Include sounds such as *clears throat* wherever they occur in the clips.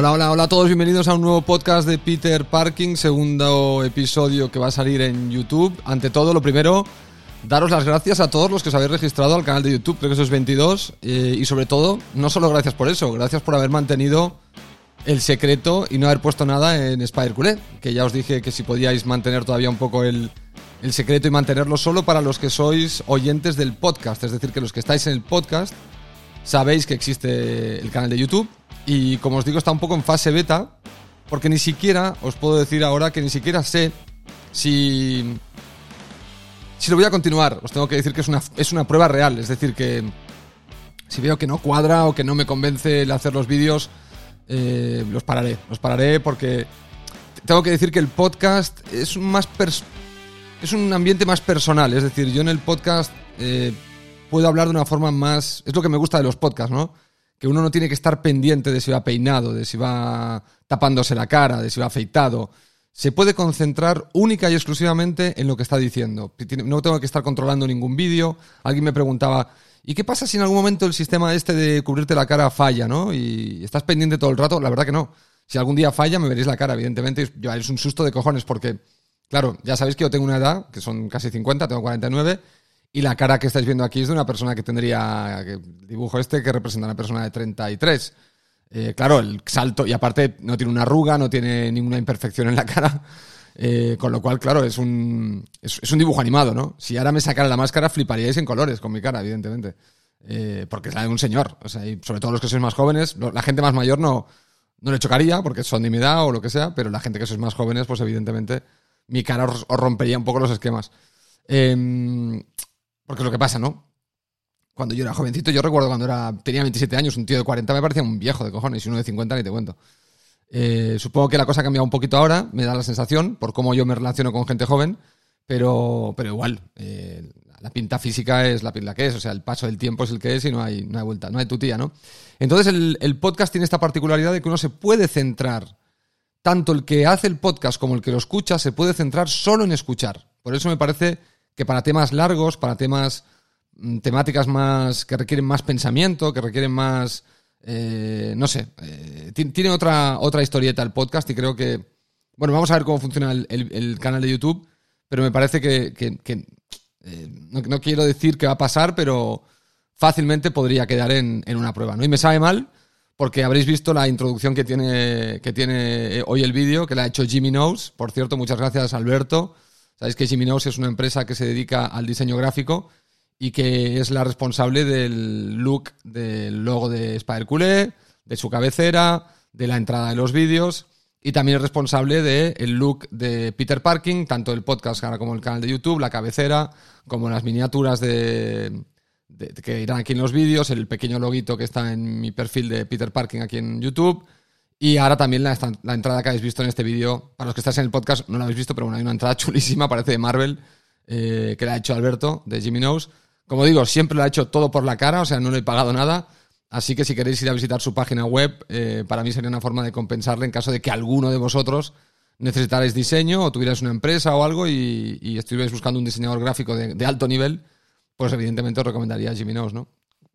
Hola, hola, hola a todos, bienvenidos a un nuevo podcast de Peter Parking, segundo episodio que va a salir en YouTube. Ante todo, lo primero, daros las gracias a todos los que os habéis registrado al canal de YouTube, creo que sois 22, eh, y sobre todo, no solo gracias por eso, gracias por haber mantenido el secreto y no haber puesto nada en Spider Culé, que ya os dije que si podíais mantener todavía un poco el, el secreto y mantenerlo solo para los que sois oyentes del podcast, es decir, que los que estáis en el podcast sabéis que existe el canal de YouTube y como os digo está un poco en fase beta porque ni siquiera os puedo decir ahora que ni siquiera sé si si lo voy a continuar. Os tengo que decir que es una, es una prueba real, es decir que si veo que no cuadra o que no me convence el hacer los vídeos, eh, los pararé, los pararé porque tengo que decir que el podcast es más es un ambiente más personal, es decir, yo en el podcast eh, puedo hablar de una forma más... Es lo que me gusta de los podcasts, ¿no? Que uno no tiene que estar pendiente de si va peinado, de si va tapándose la cara, de si va afeitado. Se puede concentrar única y exclusivamente en lo que está diciendo. No tengo que estar controlando ningún vídeo. Alguien me preguntaba, ¿y qué pasa si en algún momento el sistema este de cubrirte la cara falla, ¿no? Y estás pendiente todo el rato. La verdad que no. Si algún día falla, me veréis la cara, evidentemente. Es un susto de cojones porque, claro, ya sabéis que yo tengo una edad, que son casi 50, tengo 49 y la cara que estáis viendo aquí es de una persona que tendría, el dibujo este que representa a una persona de 33. Eh, claro, el salto, y aparte no tiene una arruga, no tiene ninguna imperfección en la cara. *laughs* Eh, con lo cual, claro, es un, es, un dibujo animado, ¿no? Si ahora me sacara la máscara, fliparíais en colores con mi cara, evidentemente. Eh, porque es la de un señor. O sea, y sobre todo los que sois más jóvenes, la gente más mayor no, no le chocaría porque son de mi edad o lo que sea, pero la gente que sois más jóvenes, pues evidentemente mi cara os, os rompería un poco los esquemas. Eh, porque lo que pasa, ¿no? Cuando yo era jovencito, yo recuerdo cuando era, tenía 27 años, un tío de 40 me parecía un viejo de cojones y uno de 50 ni te cuento. Eh, supongo que la cosa ha cambiado un poquito ahora, me da la sensación, por cómo yo me relaciono con gente joven, pero, pero igual, eh, la pinta física es la pinta que es, o sea, el paso del tiempo es el que es y no hay, no hay vuelta, no hay tutía, ¿no? Entonces el podcast tiene esta particularidad de que uno se puede centrar, tanto el que hace el podcast como el que lo escucha, se puede centrar solo en escuchar. Por eso me parece que para temas largos, para temas mm, temáticas más que requieren más pensamiento, que requieren más eh, no sé, eh, tiene otra otra historieta el podcast y creo que bueno, vamos a ver cómo funciona el, canal de YouTube, pero me parece que, eh, no, quiero decir que va a pasar, pero fácilmente podría quedar en, una prueba, ¿no? Y me sabe mal porque habréis visto la introducción que tiene, que tiene hoy el vídeo, que la ha hecho Jimmy Knows. Por cierto, muchas gracias, Alberto. Sabéis que Jimmy es una empresa que se dedica al diseño gráfico y que es la responsable del look del logo de Spider Culé, de su cabecera, de la entrada de los vídeos y también es responsable del look de Peter Parking, tanto el podcast como el canal de YouTube, la cabecera, como las miniaturas de, que irán aquí en los vídeos, el pequeño loguito que está en mi perfil de Peter Parking aquí en YouTube y ahora también la, entrada que habéis visto en este vídeo, para los que estáis en el podcast no la habéis visto, pero bueno, hay una entrada *laughs* chulísima, parece de Marvel, eh, que la ha hecho Alberto, de Jimmy Knows. Como digo, siempre lo ha hecho todo por la cara, o sea, no le he pagado nada. Así que si queréis ir a visitar su página web, eh, para mí sería una forma de compensarle en caso de que alguno de vosotros necesitarais diseño o tuvierais una empresa o algo y, y estuvierais buscando un diseñador gráfico de, alto nivel, pues evidentemente os recomendaría Jimmy Knows, ¿no?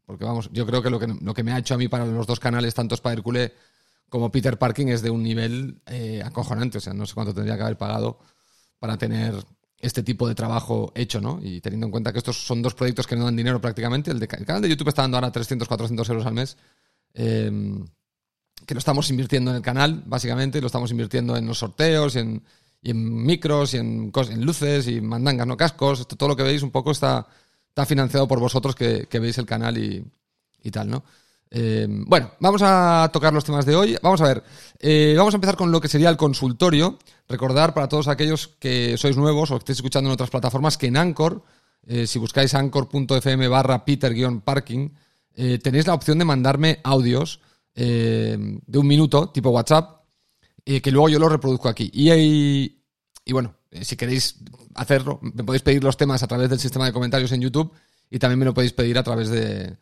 Porque vamos, yo creo que lo que, lo que me ha hecho a mí para los dos canales, tanto Spider Culé como Peter Parking es de un nivel eh, acojonante. O sea, no sé cuánto tendría que haber pagado para tener este tipo de trabajo hecho, ¿no? Y teniendo en cuenta que estos son dos proyectos que no dan dinero prácticamente. El, canal de YouTube está dando ahora 300, 400 euros al mes. Em, que lo estamos invirtiendo en el canal, básicamente. Lo estamos invirtiendo en los sorteos y en, micros y en, en luces y mandangas, ¿no? Cascos. todo lo que veis un poco está, está financiado por vosotros que, veis el canal y tal, ¿no? Eh, bueno, vamos a tocar los temas de hoy. Vamos a ver, eh, vamos a empezar con lo que sería el consultorio. Recordar para todos aquellos que sois nuevos o que estéis escuchando en otras plataformas que en Anchor, eh, si buscáis anchor.fm barra peter-parking, tenéis la opción de mandarme audios de un minuto, tipo WhatsApp, que luego yo los reproduzco aquí. Y, y bueno, si queréis hacerlo, me podéis pedir los temas a través del sistema de comentarios en YouTube y también me lo podéis pedir a través de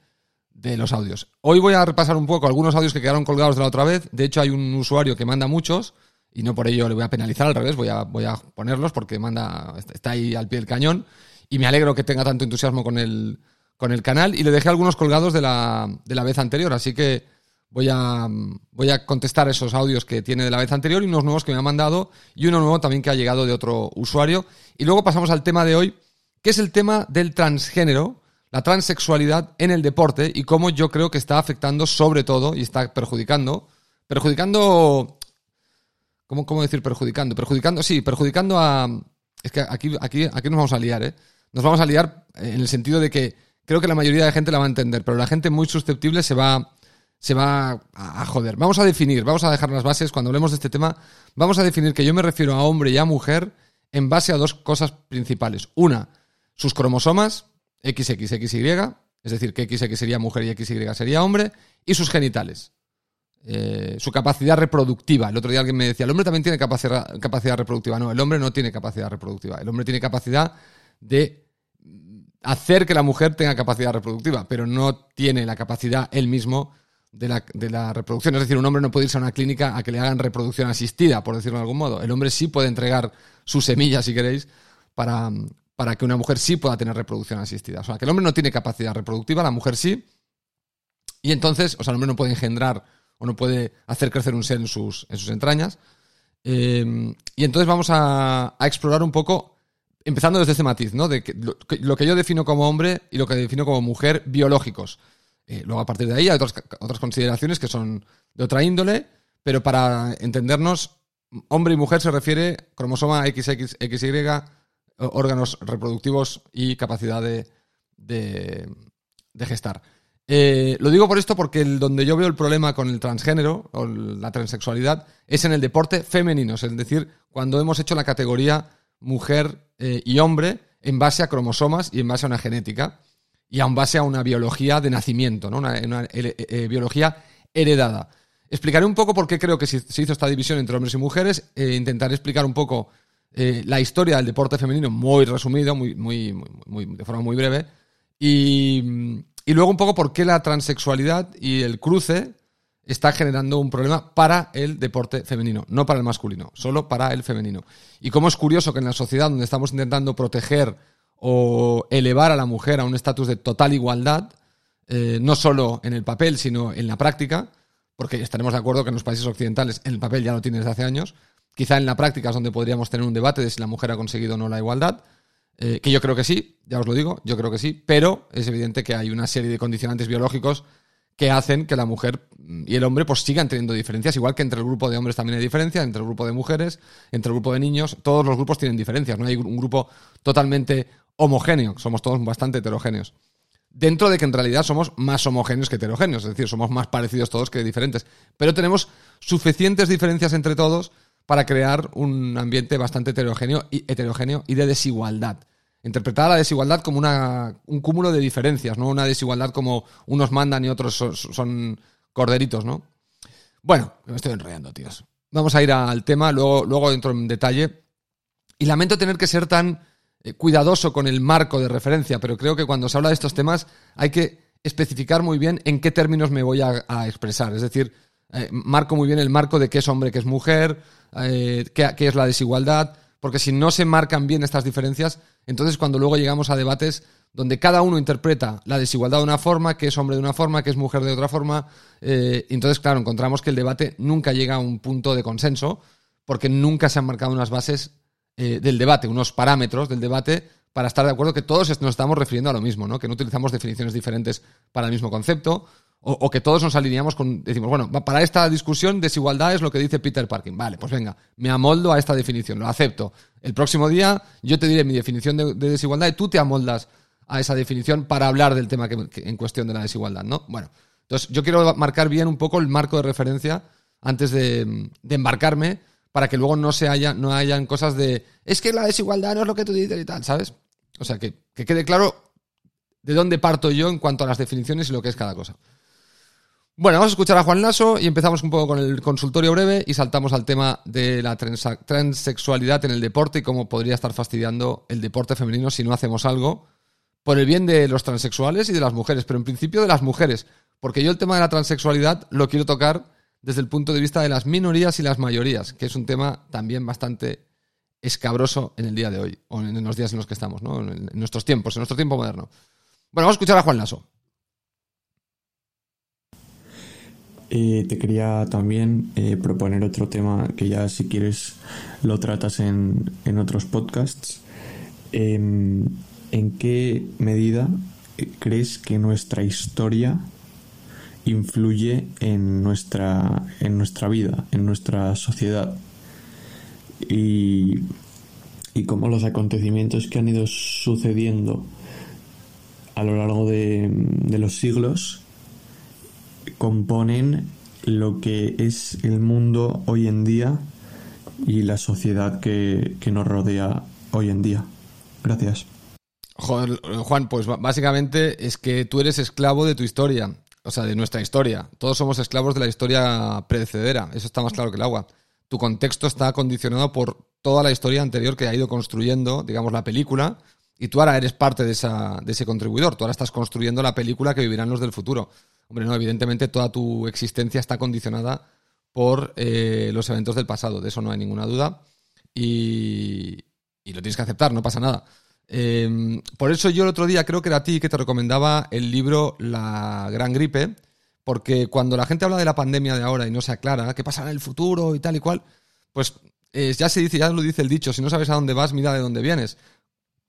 de los audios. Hoy voy a repasar un poco algunos audios que quedaron colgados de la otra vez. De hecho, hay un usuario que manda muchos y no por ello le voy a penalizar, al revés, voy a, voy a ponerlos porque manda, está ahí al pie del cañón y me alegro que tenga tanto entusiasmo con el, con el canal y le dejé algunos colgados de la, de la vez anterior, así que voy a, voy a contestar esos audios que tiene de la vez anterior y unos nuevos que me ha mandado y uno nuevo también que ha llegado de otro usuario. Y luego pasamos al tema de hoy, que es el tema del transgénero, la transexualidad en el deporte y cómo yo creo que está afectando sobre todo y está perjudicando, perjudicando, ¿cómo, cómo decir perjudicando? Perjudicando, sí, perjudicando a... Es que aquí, aquí, aquí nos vamos a liar, ¿eh? Nos vamos a liar en el sentido de que creo que la mayoría de gente la va a entender, pero la gente muy susceptible se va se va a, joder. Vamos a definir, vamos a dejar las bases cuando hablemos de este tema, vamos a definir que yo me refiero a hombre y a mujer en base a dos cosas principales. Una, sus cromosomas, XXXY, es decir, que XX sería mujer y XY sería hombre, y sus genitales. Eh, su capacidad reproductiva. El otro día alguien me decía, el hombre también tiene capacidad, capacidad reproductiva. No, el hombre no tiene capacidad reproductiva. El hombre tiene capacidad de hacer que la mujer tenga capacidad reproductiva, pero no tiene la capacidad él mismo de la, de la, reproducción. Es decir, un hombre no puede irse a una clínica a que le hagan reproducción asistida, por decirlo de algún modo. El hombre sí puede entregar su semilla, si queréis, para, para que una mujer sí pueda tener reproducción asistida. O sea, que el hombre no tiene capacidad reproductiva, la mujer sí. Y entonces, o sea, el hombre no puede engendrar o no puede hacer crecer un ser en sus, en sus entrañas. Eh, y entonces vamos a, explorar un poco, empezando desde este matiz, ¿no? De que lo, lo que yo defino como hombre y lo que defino como mujer biológicos. Eh, luego, a partir de ahí, hay otras, otras consideraciones que son de otra índole, pero para entendernos, hombre y mujer se refiere cromosoma XXXY, órganos reproductivos y capacidad de, de, gestar. Eh, lo digo por esto porque donde yo veo el problema con el transgénero o la transexualidad es en el deporte femenino, es decir, cuando hemos hecho la categoría mujer eh, y hombre en base a cromosomas y en base a una genética y aún base a una biología de nacimiento, ¿no? una, eh, biología heredada. Explicaré un poco por qué creo que se hizo esta división entre hombres y mujeres. Intentaré explicar un poco eh, la historia del deporte femenino muy resumido, muy, muy, muy, de forma muy breve. Y, y, luego un poco por qué la transexualidad y el cruce está generando un problema para el deporte femenino, no para el masculino, solo para el femenino. Y cómo es curioso que en la sociedad donde estamos intentando proteger o elevar a la mujer a un estatus de total igualdad, eh, no solo en el papel, sino en la práctica, porque estaremos de acuerdo que en los países occidentales en el papel ya lo tiene desde hace años, quizá en la práctica es donde podríamos tener un debate de si la mujer ha conseguido o no la igualdad, eh, que yo creo que sí, ya os lo digo, yo creo que sí, pero es evidente que hay una serie de condicionantes biológicos que hacen que la mujer y el hombre pues sigan teniendo diferencias, igual que entre el grupo de hombres también hay diferencias, entre el grupo de mujeres, entre el grupo de niños, todos los grupos tienen diferencias, no hay un grupo totalmente homogéneo, somos todos bastante heterogéneos. Dentro de que en realidad somos más homogéneos que heterogéneos, es decir, somos más parecidos todos que diferentes. Pero tenemos suficientes diferencias entre todos para crear un ambiente bastante heterogéneo y, heterogéneo y de desigualdad. Interpretar la desigualdad como una, un cúmulo de diferencias, no una desigualdad como unos mandan y otros son, corderitos, ¿no? Bueno, me estoy enrollando, tíos. Vamos a ir al tema, luego, luego entro en detalle. Y lamento tener que ser tan eh, cuidadoso con el marco de referencia, pero creo que cuando se habla de estos temas hay que especificar muy bien en qué términos me voy a expresar. Es decir, eh, marco muy bien el marco de qué es hombre, qué es mujer, eh, qué, es la desigualdad, porque si no se marcan bien estas diferencias, entonces cuando luego llegamos a debates donde cada uno interpreta la desigualdad de una forma, que es hombre de una forma, que es mujer de otra forma, eh, entonces, claro, encontramos que el debate nunca llega a un punto de consenso, porque nunca se han marcado unas bases del debate, unos parámetros del debate para estar de acuerdo que todos nos estamos refiriendo a lo mismo, ¿no? Que no utilizamos definiciones diferentes para el mismo concepto, o, que todos nos alineamos con, decimos, bueno, para esta discusión, desigualdad es lo que dice Peter Parkin. Vale, pues venga, me amoldo a esta definición, lo acepto. El próximo día yo te diré mi definición de, de desigualdad y tú te amoldas a esa definición para hablar del tema que, que, en cuestión de la desigualdad, ¿no? Bueno, entonces yo quiero marcar bien un poco el marco de referencia antes de, de embarcarme para que luego no se haya, no hayan cosas de es que la desigualdad no es lo que tú dices y tal, ¿sabes? O sea, que, que quede claro de dónde parto yo en cuanto a las definiciones y lo que es cada cosa. Bueno, vamos a escuchar a Juan Lasso y empezamos un poco con el consultorio breve y saltamos al tema de la transexualidad en el deporte y cómo podría estar fastidiando el deporte femenino si no hacemos algo por el bien de los transexuales y de las mujeres, pero en principio de las mujeres, porque yo el tema de la transexualidad lo quiero tocar desde el punto de vista de las minorías y las mayorías, que es un tema también bastante escabroso en el día de hoy, o en los días en los que estamos, ¿no? en nuestros tiempos, en nuestro tiempo moderno. Bueno, vamos a escuchar a Juan Lasso. Eh, te quería también eh, proponer otro tema que ya si quieres lo tratas en, en otros podcasts. Em, ¿En qué medida crees que nuestra historia influye en nuestra, en nuestra vida, en nuestra sociedad? Y, y cómo los acontecimientos que han ido sucediendo a lo largo de, de los siglos componen lo que es el mundo hoy en día y la sociedad que, que nos rodea hoy en día. Gracias. Juan, pues básicamente es que tú eres esclavo de tu historia, o sea, de nuestra historia. Todos somos esclavos de la historia precedera, eso está más claro que el agua. Tu contexto está condicionado por toda la historia anterior que ha ido construyendo, digamos, la película, y tú ahora eres parte de, esa, de ese contribuidor, tú ahora estás construyendo la película que vivirán los del futuro. Hombre, no, evidentemente toda tu existencia está condicionada por eh, los eventos del pasado, de eso no hay ninguna duda, y, lo tienes que aceptar, no pasa nada. Em, por eso yo el otro día creo que era a ti que te recomendaba el libro La Gran Gripe, porque cuando la gente habla de la pandemia de ahora y no se aclara qué pasará en el futuro y tal y cual, pues eh, ya se dice, ya lo dice el dicho, si no sabes a dónde vas, mira de dónde vienes.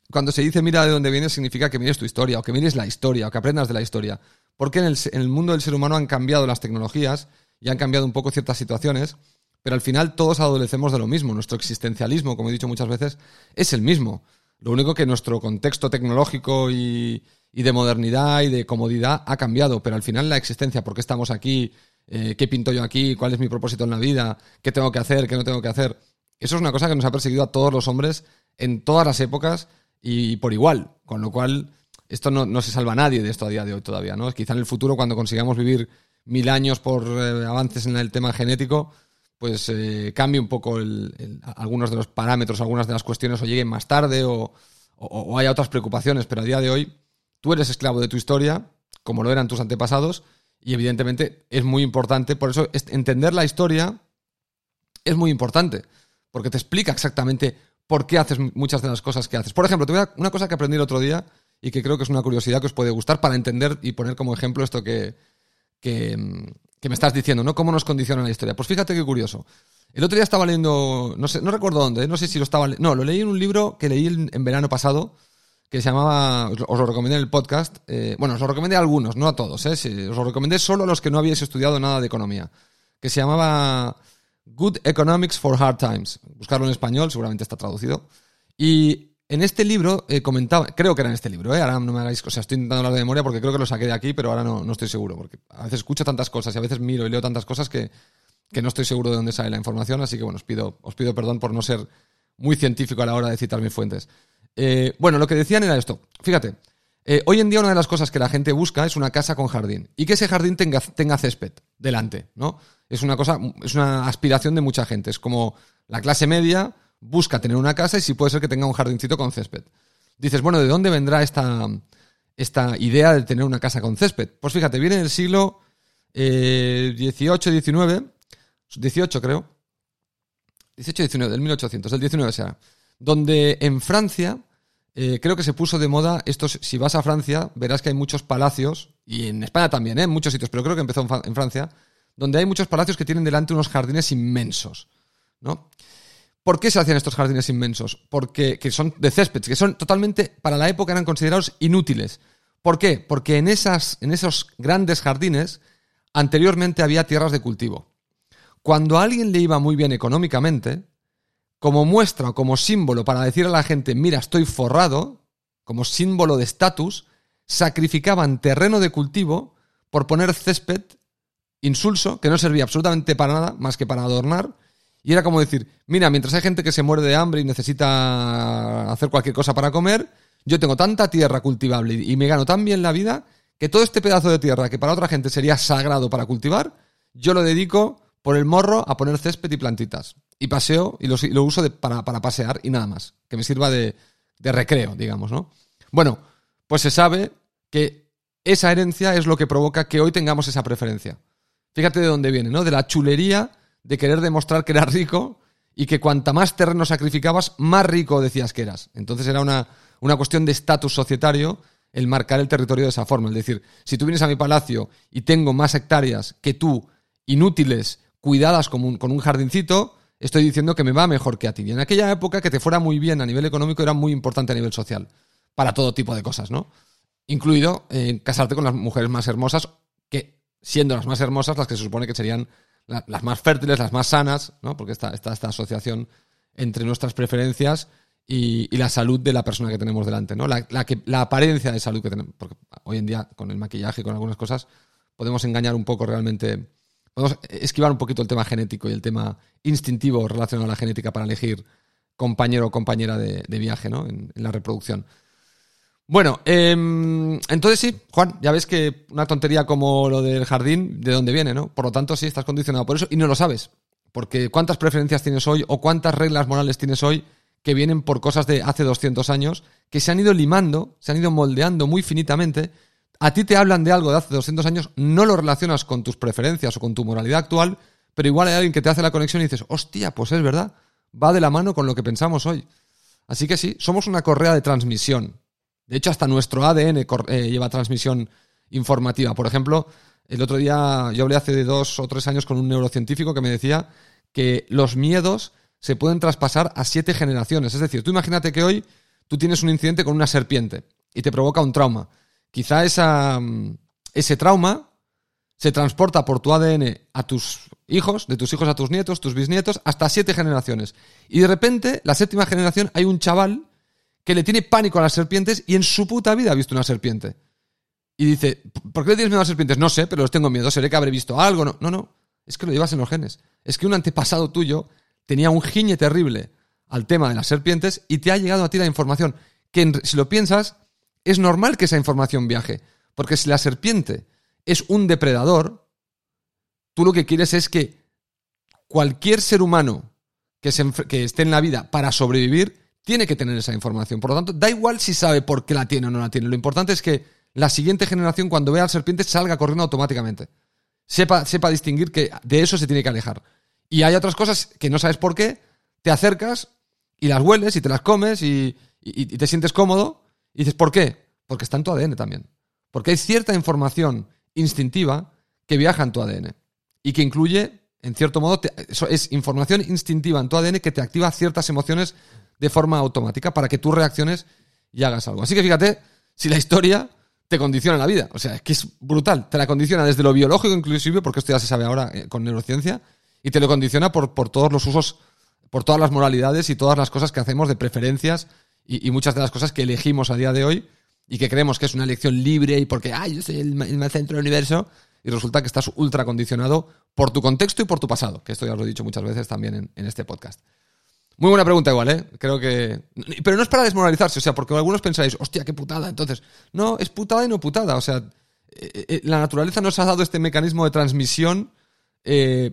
Cuando se dice mira de dónde vienes significa que mires tu historia, o que mires la historia, o que aprendas de la historia. Porque en el, en el mundo del ser humano han cambiado las tecnologías y han cambiado un poco ciertas situaciones, pero al final todos adolecemos de lo mismo. Nuestro existencialismo, como he dicho muchas veces, es el mismo. Lo único que nuestro contexto tecnológico y, de modernidad y de comodidad ha cambiado, pero al final la existencia, ¿por qué estamos aquí? Eh, ¿Qué pinto yo aquí? ¿Cuál es mi propósito en la vida? ¿Qué tengo que hacer? ¿Qué no tengo que hacer? Eso es una cosa que nos ha perseguido a todos los hombres en todas las épocas y por igual, con lo cual esto no, se salva a nadie de esto a día de hoy todavía, ¿no? Quizá en el futuro, cuando consigamos vivir mil años por eh, avances en el tema genético, pues eh, cambie un poco algunos de los parámetros, algunas de las cuestiones o lleguen más tarde o, haya otras preocupaciones, pero a día de hoy tú eres esclavo de tu historia, como lo eran tus antepasados, y evidentemente es muy importante, por eso entender la historia es muy importante, porque te explica exactamente por qué haces muchas de las cosas que haces. Por ejemplo, te voy a, una cosa que aprendí el otro día y que creo que es una curiosidad que os puede gustar para entender y poner como ejemplo esto que, que, me estás diciendo, ¿no? ¿Cómo nos condiciona la historia? Pues fíjate qué curioso. El otro día estaba leyendo, no sé, no recuerdo dónde, ¿eh? no sé si lo estaba, no, lo leí en un libro que leí en, verano pasado, que se llamaba, os lo recomendé en el podcast, eh, bueno, os lo recomendé a algunos, no a todos, ¿eh? os lo recomendé solo a los que no habíais estudiado nada de economía, que se llamaba Good Economics for Hard Times. Buscarlo en español, seguramente está traducido. Y en este libro eh, comentaba, creo que era en este libro, ¿eh? ahora no me hagáis, o sea, estoy intentando hablar de memoria porque creo que lo saqué de aquí, pero ahora no, no estoy seguro, porque a veces escucho tantas cosas y a veces miro y leo tantas cosas que, que no estoy seguro de dónde sale la información, así que bueno, os pido, os pido perdón por no ser muy científico a la hora de citar mis fuentes. Eh, bueno, lo que decían era esto, fíjate, eh, hoy en día una de las cosas que la gente busca es una casa con jardín y que ese jardín tenga, tenga césped delante, ¿no? Es una cosa, es una aspiración de mucha gente, es como la clase media busca tener una casa y si puede ser que tenga un jardincito con césped. Dices, bueno, ¿de dónde vendrá esta, esta idea de tener una casa con césped? Pues fíjate, viene del siglo XVIII, XIX, 18 creo, 18, 19, del 1800, el 19 será, donde en Francia, eh, creo que se puso de moda estos, si vas a Francia, verás que hay muchos palacios, y en España también, ¿eh? en muchos sitios, pero creo que empezó en Francia, donde hay muchos palacios que tienen delante unos jardines inmensos, ¿no? ¿Por qué se hacían estos jardines inmensos? Porque que son de césped, que son totalmente, para la época eran considerados inútiles. ¿Por qué? Porque en, esas, en esos grandes jardines anteriormente había tierras de cultivo. Cuando a alguien le iba muy bien económicamente, como muestra o como símbolo para decir a la gente, mira, estoy forrado, como símbolo de estatus, sacrificaban terreno de cultivo por poner césped insulso, que no servía absolutamente para nada más que para adornar, y era como decir, mira, mientras hay gente que se muere de hambre y necesita hacer cualquier cosa para comer, yo tengo tanta tierra cultivable y me gano tan bien la vida que todo este pedazo de tierra que para otra gente sería sagrado para cultivar, yo lo dedico por el morro a poner césped y plantitas. Y paseo y lo, uso para, pasear y nada más. Que me sirva de, de recreo, digamos, ¿no? Bueno, pues se sabe que esa herencia es lo que provoca que hoy tengamos esa preferencia. Fíjate de dónde viene, ¿no? De la chulería de querer demostrar que eras rico y que cuanta más terreno sacrificabas, más rico decías que eras. Entonces era una, una cuestión de estatus societario el marcar el territorio de esa forma. Es decir, si tú vienes a mi palacio y tengo más hectáreas que tú inútiles, cuidadas con un, con un jardincito, estoy diciendo que me va mejor que a ti. Y en aquella época que te fuera muy bien a nivel económico era muy importante a nivel social, para todo tipo de cosas, ¿no? Incluido eh, casarte con las mujeres más hermosas, que siendo las más hermosas, las que se supone que serían las más fértiles, las más sanas, ¿no? Porque está, está esta asociación entre nuestras preferencias y, la salud de la persona que tenemos delante, ¿no? La, la apariencia de salud que tenemos. Porque hoy en día, con el maquillaje con algunas cosas, podemos engañar un poco realmente. Podemos esquivar un poquito el tema genético y el tema instintivo relacionado a la genética para elegir compañero o compañera de, viaje, ¿no? En, la reproducción. Bueno, em, entonces sí, Juan, ya ves que una tontería como lo del jardín, ¿de dónde viene, no? Por lo tanto, sí, estás condicionado por eso y no lo sabes. Porque cuántas preferencias tienes hoy o cuántas reglas morales tienes hoy que vienen por cosas de hace 200 años, que se han ido limando, se han ido moldeando muy finitamente. A ti te hablan de algo de hace 200 años, no lo relacionas con tus preferencias o con tu moralidad actual, pero igual hay alguien que te hace la conexión y dices, hostia, pues es verdad, va de la mano con lo que pensamos hoy. Así que sí, somos una correa de transmisión. De hecho, hasta nuestro ADN eh, lleva transmisión informativa. Por ejemplo, el otro día yo hablé hace dos o tres años con un neurocientífico que me decía que los miedos se pueden traspasar a siete generaciones. Es decir, tú imagínate que hoy tú tienes un incidente con una serpiente y te provoca un trauma. Quizá mm, ese trauma se transporta por tu ADN a tus hijos, de tus hijos a tus nietos, tus bisnietos, hasta siete generaciones. Y de repente, la séptima generación, hay un chaval que le tiene pánico a las serpientes y en su puta vida ha visto una serpiente. Y dice, ¿por qué le tienes miedo a las serpientes? No sé, pero los tengo miedo. Seré que habré visto algo. No, no, no. Es que lo llevas en los genes. Es que un antepasado tuyo tenía un giñe terrible al tema de las serpientes y te ha llegado a ti la información. Que si lo piensas, es normal que esa información viaje. Porque si la serpiente es un depredador, tú lo que quieres es que cualquier ser humano que, que esté en la vida para sobrevivir tiene que tener esa información. Por lo tanto, da igual si sabe por qué la tiene o no la tiene. Lo importante es que la siguiente generación, cuando vea a la serpiente, salga corriendo automáticamente. Sepa, sepa distinguir que de eso se tiene que alejar. Y hay otras cosas que no sabes por qué, te acercas y las hueles y te las comes y, te sientes cómodo y dices, ¿por qué? Porque está en tu ADN también. Porque hay cierta información instintiva que viaja en tu ADN y que incluye, en cierto modo, eso es información instintiva en tu ADN que te activa ciertas emociones de forma automática para que tú reacciones y hagas algo. Así que fíjate, si la historia te condiciona la vida, o sea, es que es brutal, te la condiciona desde lo biológico inclusive, porque esto ya se sabe ahora eh, con neurociencia, y te lo condiciona por, por todos los usos, por todas las moralidades y todas las cosas que hacemos de preferencias y, muchas de las cosas que elegimos a día de hoy y que creemos que es una elección libre y porque, ay, yo soy el, centro del universo y resulta que estás ultra condicionado por tu contexto y por tu pasado, que esto ya lo he dicho muchas veces también en, este podcast. Muy buena pregunta igual, ¿eh? Creo que... Pero no es para desmoralizarse, o sea, porque algunos pensáis, hostia, qué putada, entonces... No, es putada y no putada, o sea, eh, eh, la naturaleza nos ha dado este mecanismo de transmisión eh,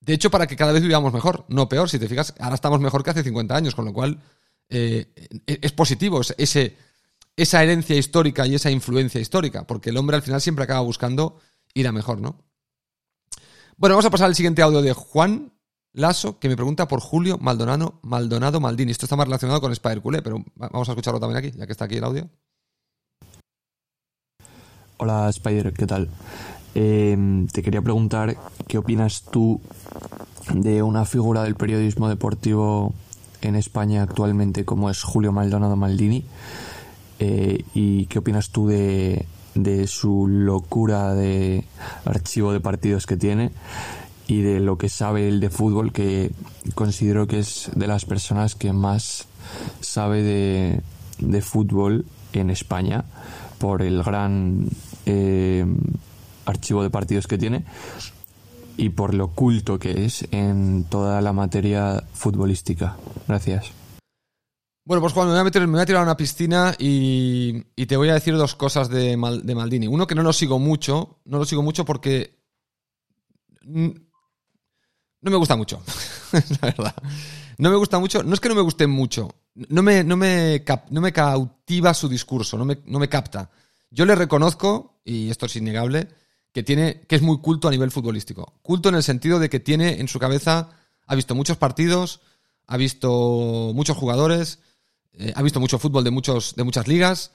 de hecho, para que cada vez vivamos mejor, no peor. Si te fijas, ahora estamos mejor que hace 50 años, con lo cual eh, es positivo ese, esa herencia histórica y esa influencia histórica, porque el hombre al final siempre acaba buscando ir a mejor, ¿no? Bueno, vamos a pasar al siguiente audio de Juan Lasso, que me pregunta por Julio Maldonado, Maldini. Esto está más relacionado con Spider Culé, pero vamos a escucharlo también aquí, ya que está aquí el audio. Hola Spider, ¿qué tal? Eh, te quería preguntar qué opinas tú de una figura del periodismo deportivo en España actualmente como es Julio Maldonado Maldini eh, y qué opinas tú de, de su locura de archivo de partidos que tiene y de lo que sabe él de fútbol que considero que es de las personas que más sabe de, de fútbol en España por el gran eh, archivo de partidos que tiene y por lo culto que es en toda la materia futbolística. Gracias. Bueno, pues Juan, me voy a, meter, me voy a tirar a una piscina y, te voy a decir dos cosas de, de Maldini. Uno, que no lo sigo mucho, no lo sigo mucho porque no me gusta mucho, *laughs* la verdad. No me gusta mucho, no es que no me guste mucho, no me, no me, no me cautiva su discurso, no me, no me capta. Yo le reconozco, y esto es innegable, que tiene, que es muy culto a nivel futbolístico. Culto en el sentido de que tiene en su cabeza, ha visto muchos partidos, ha visto muchos jugadores, eh, ha visto mucho fútbol de muchos, de muchas ligas.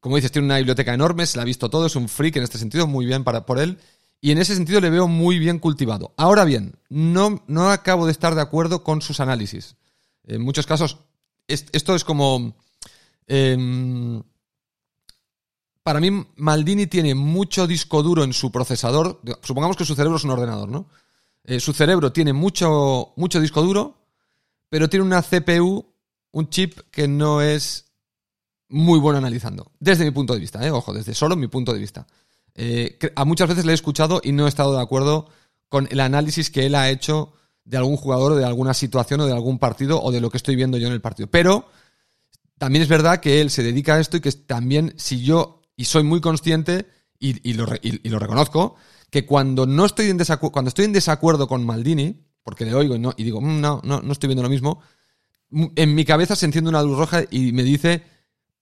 Como dices, tiene una biblioteca enorme, se la ha visto todo, es un freak en este sentido, muy bien para, por él. Y en ese sentido le veo muy bien cultivado. Ahora bien, no, no acabo de estar de acuerdo con sus análisis. En muchos casos, esto es como... Em, para mí, Maldini tiene mucho disco duro en su procesador. Supongamos que su cerebro es un ordenador, ¿no? Eh, su cerebro tiene mucho, mucho disco duro, pero tiene una CPU, un chip que no es muy bueno analizando. Desde mi punto de vista, ¿eh? Ojo, desde solo mi punto de vista. Eh, a muchas veces le he escuchado y no he estado de acuerdo con el análisis que él ha hecho de algún jugador o de alguna situación o de algún partido o de lo que estoy viendo yo en el partido. Pero también es verdad que él se dedica a esto y que también si yo, y soy muy consciente y, lo, reconozco, que cuando no estoy en cuando estoy en desacuerdo con Maldini, porque le oigo y digo, mm, no, no, no estoy viendo lo mismo, en mi cabeza se enciende una luz roja y me dice,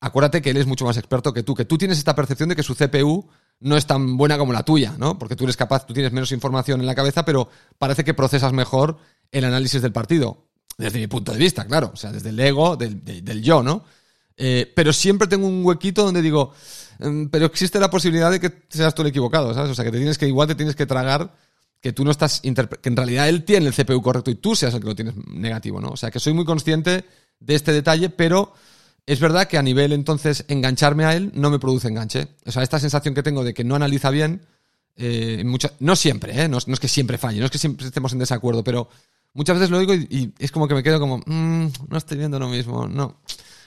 acuérdate que él es mucho más experto que tú, que tú tienes esta percepción de que su CPU no es tan buena como la tuya, ¿no? Porque tú eres capaz, tú tienes menos información en la cabeza, pero parece que procesas mejor el análisis del partido. Desde mi punto de vista, claro. O sea, desde el ego, del, yo, ¿no? Eh, pero siempre tengo un huequito donde digo, mm, pero existe la posibilidad de que seas tú el equivocado, ¿sabes? O sea, que te tienes que, igual te tienes que tragar que tú no estás, que en realidad él tiene el CPU correcto y tú seas el que lo tienes negativo, ¿no? O sea, que soy muy consciente de este detalle, pero es verdad que a nivel entonces engancharme a él no me produce enganche. O sea, esta sensación que tengo de que no analiza bien, eh, no siempre, ¿eh? no, es que siempre falle, no es que siempre estemos en desacuerdo, pero muchas veces lo digo y, es como que me quedo como, mm, no estoy viendo lo mismo, no,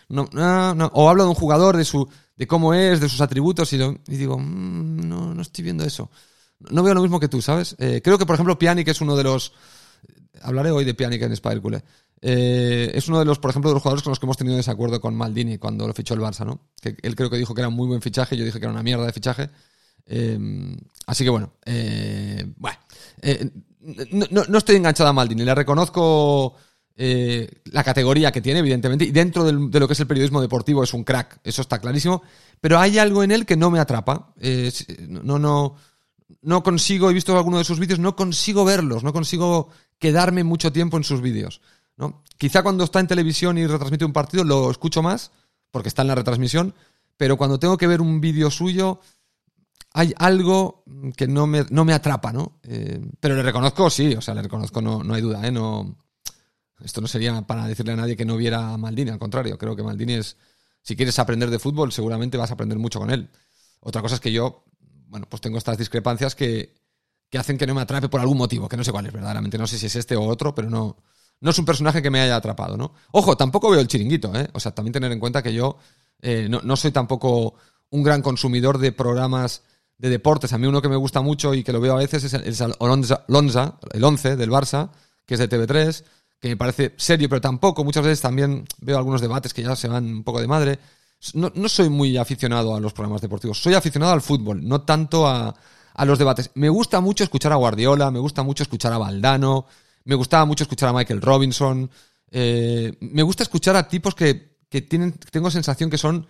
no, no, O hablo de un jugador, de su, de cómo es, de sus atributos y, digo, mm, no, no estoy viendo eso. No veo lo mismo que tú, ¿sabes? Eh, creo que, por ejemplo, Piani, es uno de los... Hablaré hoy de Piani en Spider eh, es uno de los, por ejemplo, de los jugadores con los que hemos tenido desacuerdo con Maldini cuando lo fichó el Barça, ¿no? Él creo que dijo que era un muy buen fichaje, yo dije que era una mierda de fichaje. Eh, así que bueno, eh, bueno no, estoy enganchado a Maldini, le reconozco la categoría que tiene, evidentemente, y dentro de lo que es el periodismo deportivo es un crack, eso está clarísimo, pero hay algo en él que no me atrapa. no, no, no consigo, he visto alguno de sus vídeos, no consigo verlos, no consigo quedarme mucho tiempo en sus vídeos. Quizá cuando está en televisión y retransmite un partido lo escucho más, porque está en la retransmisión, pero cuando tengo que ver un vídeo suyo, hay algo que no me, no me atrapa, ¿no? Eh, pero le reconozco, sí, o sea, le reconozco, no, no hay duda, ¿eh? No, esto no sería para decirle a nadie que no viera a Maldini, al contrario, creo que Maldini es, si quieres aprender de fútbol, seguramente vas a aprender mucho con él. Otra cosa es que yo, bueno, pues tengo estas discrepancias que, que hacen que no me atrape por algún motivo, que no sé cuál es verdaderamente, no sé si es este o otro, pero no, no es un personaje que me haya atrapado, ¿no? Ojo, tampoco veo el chiringuito, ¿eh? O sea, también tener en cuenta que yo eh, no, soy tampoco un gran consumidor de programas de deportes. A mí uno que me gusta mucho y que lo veo a veces es el, Lonza, el 11 del Barça, que es de TV3, que me parece serio, pero tampoco. Muchas veces también veo algunos debates que ya se van un poco de madre. No, no soy muy aficionado a los programas deportivos. Soy aficionado al fútbol, no tanto a, a los debates. Me gusta mucho escuchar a Guardiola, me gusta mucho escuchar a Valdano, me gustaba mucho escuchar a Michael Robinson. Eh, me gusta escuchar a tipos que, tienen, tengo sensación que son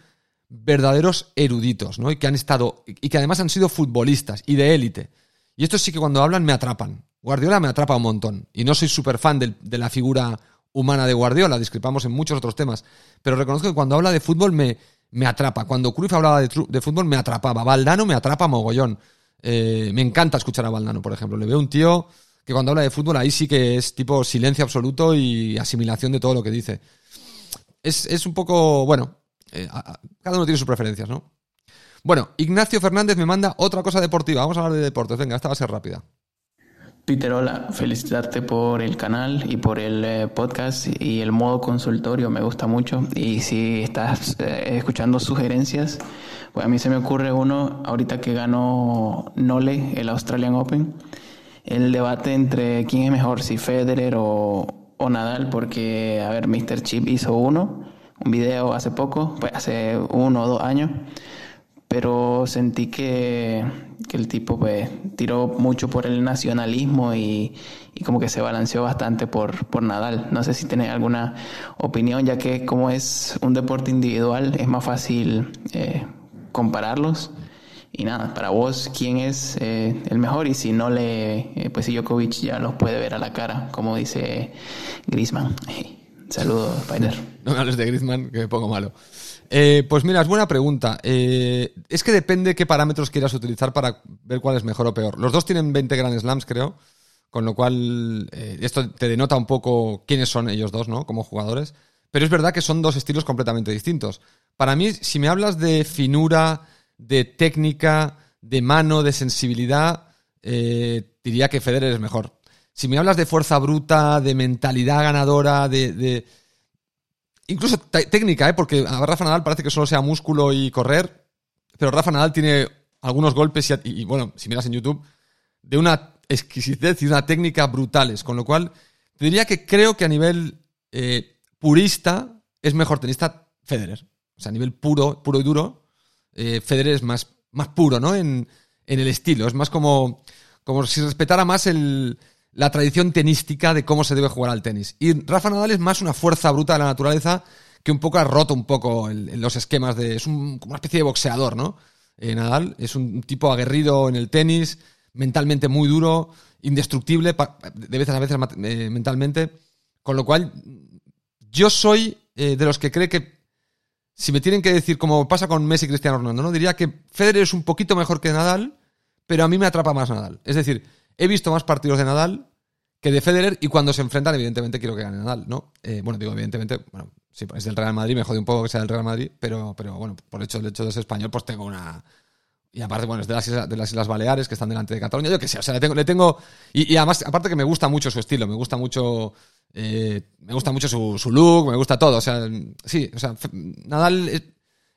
verdaderos eruditos, ¿no? Y que han estado, y que además han sido futbolistas y de élite. Y estos sí que cuando hablan me atrapan. Guardiola me atrapa un montón. Y no soy súper fan de, la figura humana de Guardiola, discrepamos en muchos otros temas. Pero reconozco que cuando habla de fútbol me, me atrapa. Cuando Cruyff hablaba de, de, fútbol me atrapaba. Valdano me atrapa mogollón. Eh, me encanta escuchar a Valdano, por ejemplo. Le veo un tío que cuando habla de fútbol ahí sí que es tipo silencio absoluto y asimilación de todo lo que dice. Es, un poco, bueno, eh, cada uno tiene sus preferencias, ¿no? Bueno, Ignacio Fernández me manda otra cosa deportiva. Vamos a hablar de deportes. Venga, esta va a ser rápida. Peter, hola, felicitarte por el canal y por el eh, podcast y el modo consultorio, me gusta mucho. Y si estás eh, escuchando sugerencias, pues a mí se me ocurre uno, ahorita que ganó Nole, el Australian Open, el debate entre quién es mejor, si Federer o, Nadal, porque, a ver, Mr. Chip hizo uno, un video hace poco, pues hace uno o dos años, pero sentí que, el tipo pues tiró mucho por el nacionalismo y, como que se balanceó bastante por, por Nadal. No sé si tenés alguna opinión, ya que como es un deporte individual es más fácil eh, compararlos. Y nada, para vos, ¿quién es eh, el mejor? Y si no le, eh, pues si Djokovic ya los puede ver a la cara, como dice Grisman. Saludos, Spider. *laughs* No me hables de Griezmann, que me pongo malo. Eh, pues mira, es buena pregunta. Es que depende qué parámetros quieras utilizar para ver cuál es mejor o peor. Los dos tienen 20 Grand Slams, creo. Con lo cual, esto te denota un poco quiénes son ellos dos, ¿no? Como jugadores. Pero es verdad que son dos estilos completamente distintos. Para mí, si me hablas de finura, de técnica, de mano, de sensibilidad, diría que Federer es mejor. Si me hablas de fuerza bruta, de mentalidad ganadora, de incluso técnica, ¿eh? porque a Rafa Nadal parece que solo sea músculo y correr, pero Rafa Nadal tiene algunos golpes y, bueno, si miras en YouTube, de una exquisitez y una técnica brutales, con lo cual te diría que creo que a nivel eh, purista es mejor tenista Federer. O sea, a nivel puro, puro y duro, eh, Federer es más, más puro, ¿no? En, en el estilo. Es más como, como si respetara más el, la tradición tenística de cómo se debe jugar al tenis. Y Rafa Nadal es más una fuerza bruta de la naturaleza que un poco ha roto un poco los esquemas de... Es como una especie de boxeador, ¿no? Eh, Nadal es un tipo aguerrido en el tenis, mentalmente muy duro, indestructible, de veces a veces eh, mentalmente. Con lo cual, yo soy de los que cree que si me tienen que decir, como pasa con Messi y Cristiano Ronaldo, ¿no? Diría que Federer es un poquito mejor que Nadal, pero a mí me atrapa más Nadal. Es decir, He visto más partidos de Nadal que de Federer y cuando se enfrentan, evidentemente quiero que gane Nadal, ¿no? Eh, bueno, digo, evidentemente, bueno, sí, es del Real Madrid, me jode un poco que sea del Real Madrid, pero, pero bueno, por hecho, el hecho de ser español, pues tengo una. Y aparte, bueno, es de las, Islas, de las Islas Baleares que están delante de Cataluña, yo qué sé, o sea, le tengo. Le tengo y, además, aparte que me gusta mucho su estilo, me gusta mucho. Eh, me gusta mucho su, look, me gusta todo, o sea, sí, o sea, Nadal.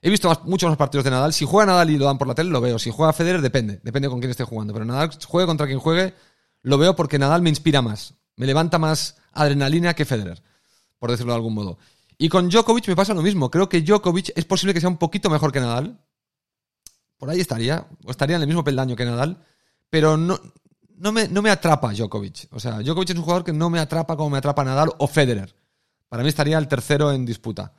He visto muchos más partidos de Nadal. Si juega Nadal y lo dan por la tele, lo veo. Si juega Federer, depende. Depende con quién esté jugando. Pero Nadal, juegue contra quien juegue, lo veo porque Nadal me inspira más. Me levanta más adrenalina que Federer, por decirlo de algún modo. Y con Djokovic me pasa lo mismo. Creo que Djokovic es posible que sea un poquito mejor que Nadal. Por ahí estaría. O estaría en el mismo peldaño que Nadal. Pero no, no, me, no me atrapa Djokovic. O sea, Djokovic es un jugador que no me atrapa como me atrapa Nadal o Federer. Para mí estaría el tercero en disputa.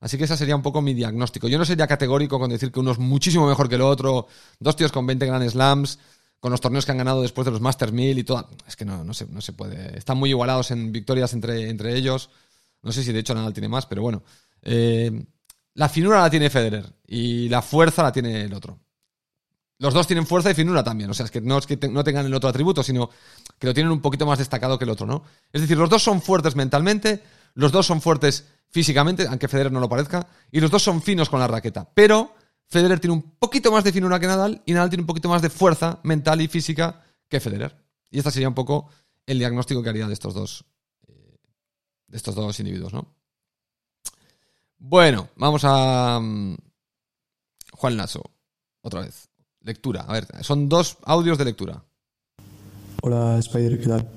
Así que ese sería un poco mi diagnóstico. Yo no sería categórico con decir que uno es muchísimo mejor que el otro, dos tíos con 20 Grand Slams, con los torneos que han ganado después de los Masters 1000 y todo. Es que no, no, se, no se puede. Están muy igualados en victorias entre, entre ellos. No sé si de hecho Nadal tiene más, pero bueno. Eh, la finura la tiene Federer y la fuerza la tiene el otro. Los dos tienen fuerza y finura también. O sea, es que no es que no tengan el otro atributo, sino que lo tienen un poquito más destacado que el otro, ¿no? Es decir, los dos son fuertes mentalmente, los dos son fuertes físicamente, aunque Federer no lo parezca, y los dos son finos con la raqueta. Pero Federer tiene un poquito más de finura que Nadal y Nadal tiene un poquito más de fuerza mental y física que Federer. Y este sería un poco el diagnóstico que haría de estos dos, eh, de estos dos individuos, ¿no? Bueno, vamos a mm, Juan Lasso, otra vez. Lectura, a ver, son dos audios de lectura. Hola Spider, ¿qué tal?